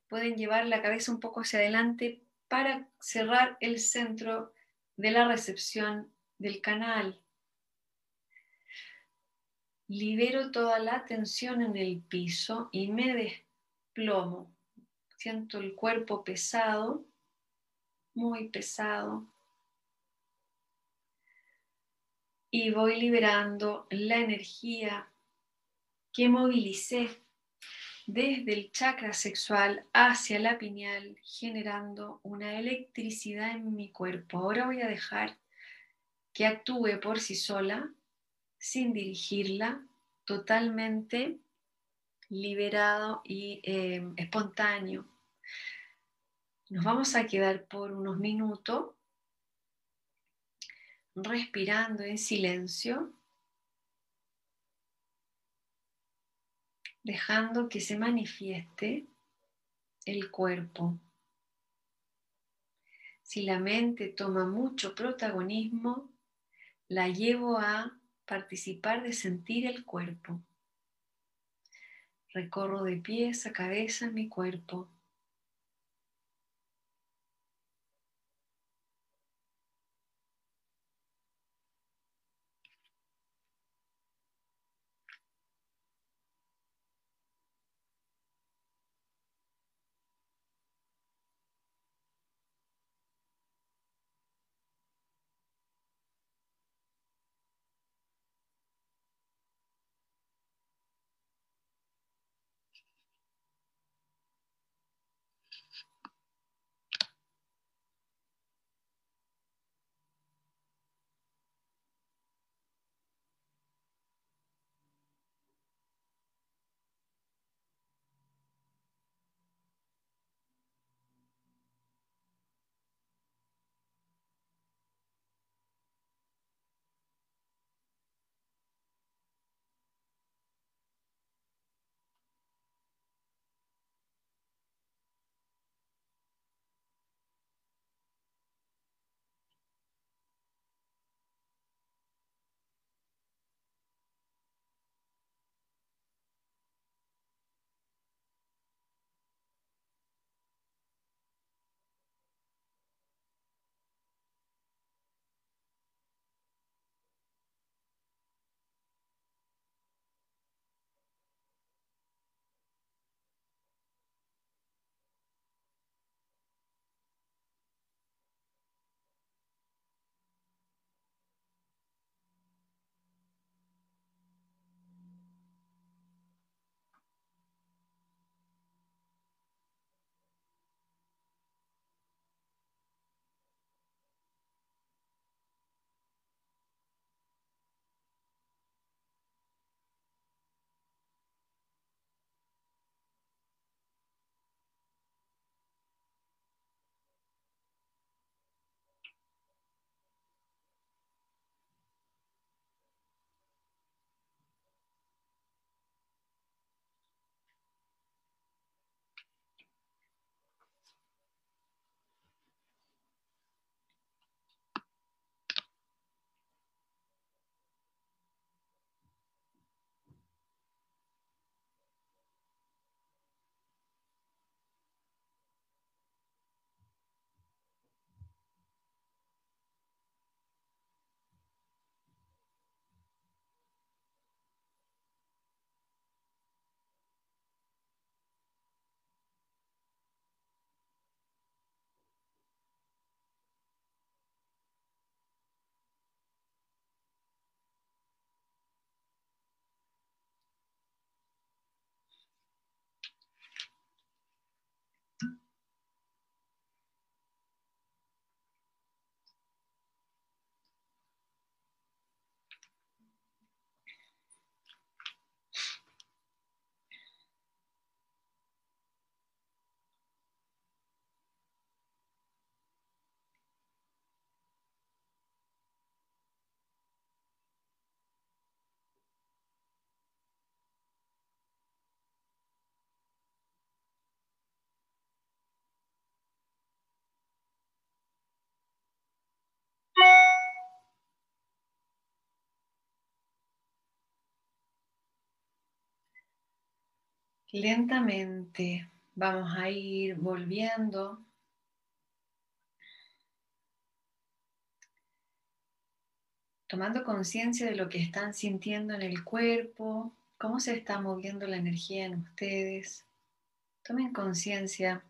pueden llevar la cabeza un poco hacia adelante para cerrar el centro de la recepción del canal. Libero toda la tensión en el piso y me desplomo Siento el cuerpo pesado, muy pesado. Y voy liberando la energía que movilicé desde el chakra sexual hacia la pineal, generando una electricidad en mi cuerpo. Ahora voy a dejar que actúe por sí sola, sin dirigirla, totalmente liberado y eh, espontáneo. Nos vamos a quedar por unos minutos respirando en silencio, dejando que se manifieste el cuerpo. Si la mente toma mucho protagonismo, la llevo a participar de sentir el cuerpo. Recorro de pies a cabeza mi cuerpo. Lentamente vamos a ir volviendo tomando conciencia de lo que están sintiendo en el cuerpo, cómo se está moviendo la energía en ustedes. Tomen conciencia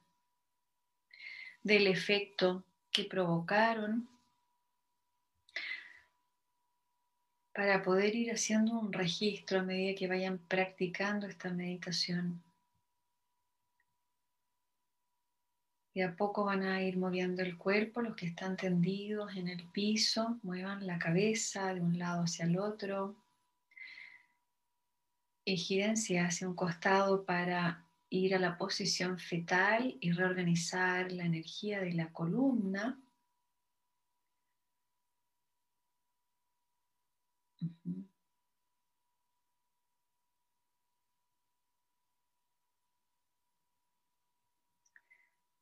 del efecto que provocaron para poder ir haciendo un registro a medida que vayan practicando esta meditación. Y a poco van a ir moviendo el cuerpo, los que están tendidos en el piso, muevan la cabeza de un lado hacia el otro. y gírense hacia un costado para ir a la posición fetal y reorganizar la energía de la columna.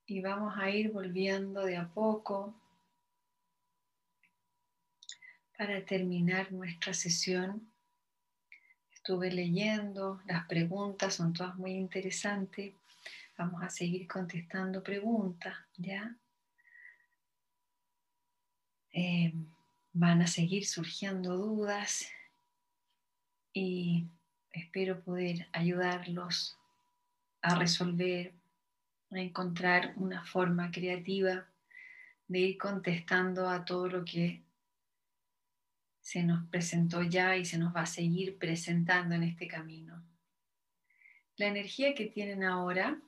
Y vamos a ir volviendo de a poco para terminar nuestra sesión. Estuve leyendo, las preguntas son todas muy interesantes. Vamos a seguir contestando preguntas, ¿ya? Eh, van a seguir surgiendo dudas y espero poder ayudarlos a resolver, a encontrar una forma creativa de ir contestando a todo lo que se nos presentó ya y se nos va a seguir presentando en este camino. La energía que tienen ahora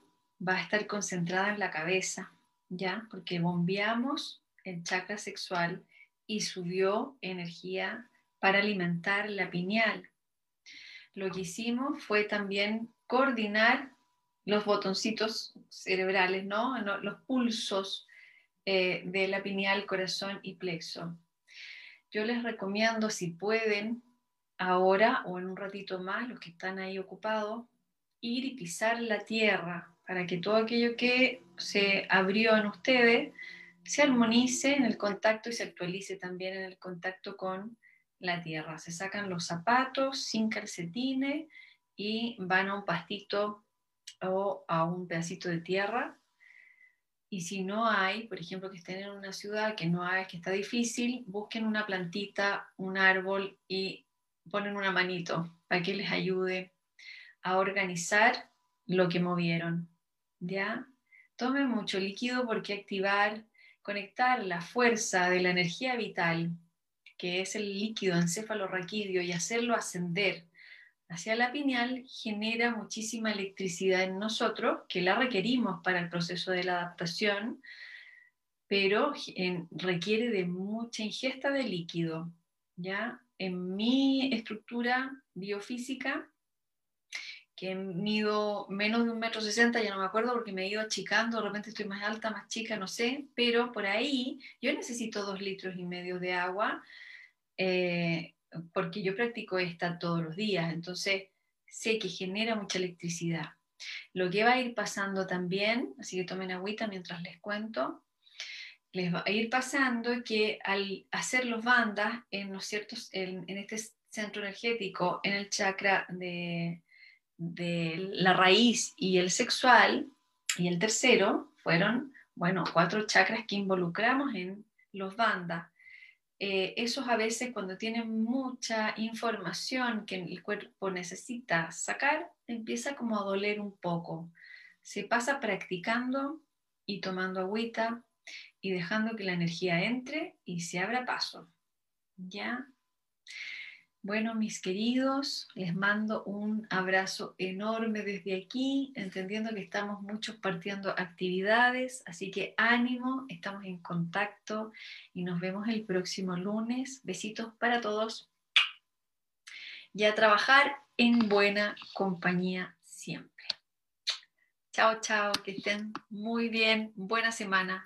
va a estar concentrada en la cabeza, ¿ya? Porque bombeamos el chakra sexual y subió energía para alimentar la pineal. Lo que hicimos fue también coordinar los botoncitos cerebrales, ¿no? Los pulsos eh, de la pineal, corazón y plexo yo les recomiendo si pueden ahora o en un ratito más, los que están ahí ocupados, ir y pisar la tierra para que todo aquello que se abrió en ustedes se armonice en el contacto y se actualice también en el contacto con la tierra. Se sacan los zapatos sin calcetines y van a un pastito o a un pedacito de tierra y si no hay, por ejemplo, que estén en una ciudad que no hay, que está difícil, busquen una plantita, un árbol y ponen una manito para que les ayude a organizar lo que movieron. ¿Ya? Tomen mucho líquido porque activar, conectar la fuerza de la energía vital, que es el líquido encefalorraquídeo, y hacerlo ascender hacia la pineal genera muchísima electricidad en nosotros, que la requerimos para el proceso de la adaptación, pero requiere de mucha ingesta de líquido. ¿ya? En mi estructura biofísica, que mido menos de un metro sesenta, ya no me acuerdo porque me he ido achicando, de repente estoy más alta, más chica, no sé, pero por ahí yo necesito dos litros y medio de agua. Eh, porque yo practico esta todos los días, entonces sé que genera mucha electricidad. Lo que va a ir pasando también, así que tomen agüita mientras les cuento, les va a ir pasando que al hacer los bandas en, los ciertos, en, este centro energético, en el chakra de, de la raíz y el sexual, y el tercero fueron, bueno, cuatro chakras que involucramos en los bandas. Eh, esos a veces cuando tienen mucha información que el cuerpo necesita sacar, empieza como a doler un poco. Se pasa practicando y tomando agüita y dejando que la energía entre y se abra paso. ¿Ya? Bueno, mis queridos, les mando un abrazo enorme desde aquí, entendiendo que estamos muchos partiendo actividades, así que ánimo, estamos en contacto y nos vemos el próximo lunes. Besitos para todos y a trabajar en buena compañía siempre. Chao, chao, que estén muy bien, buena semana.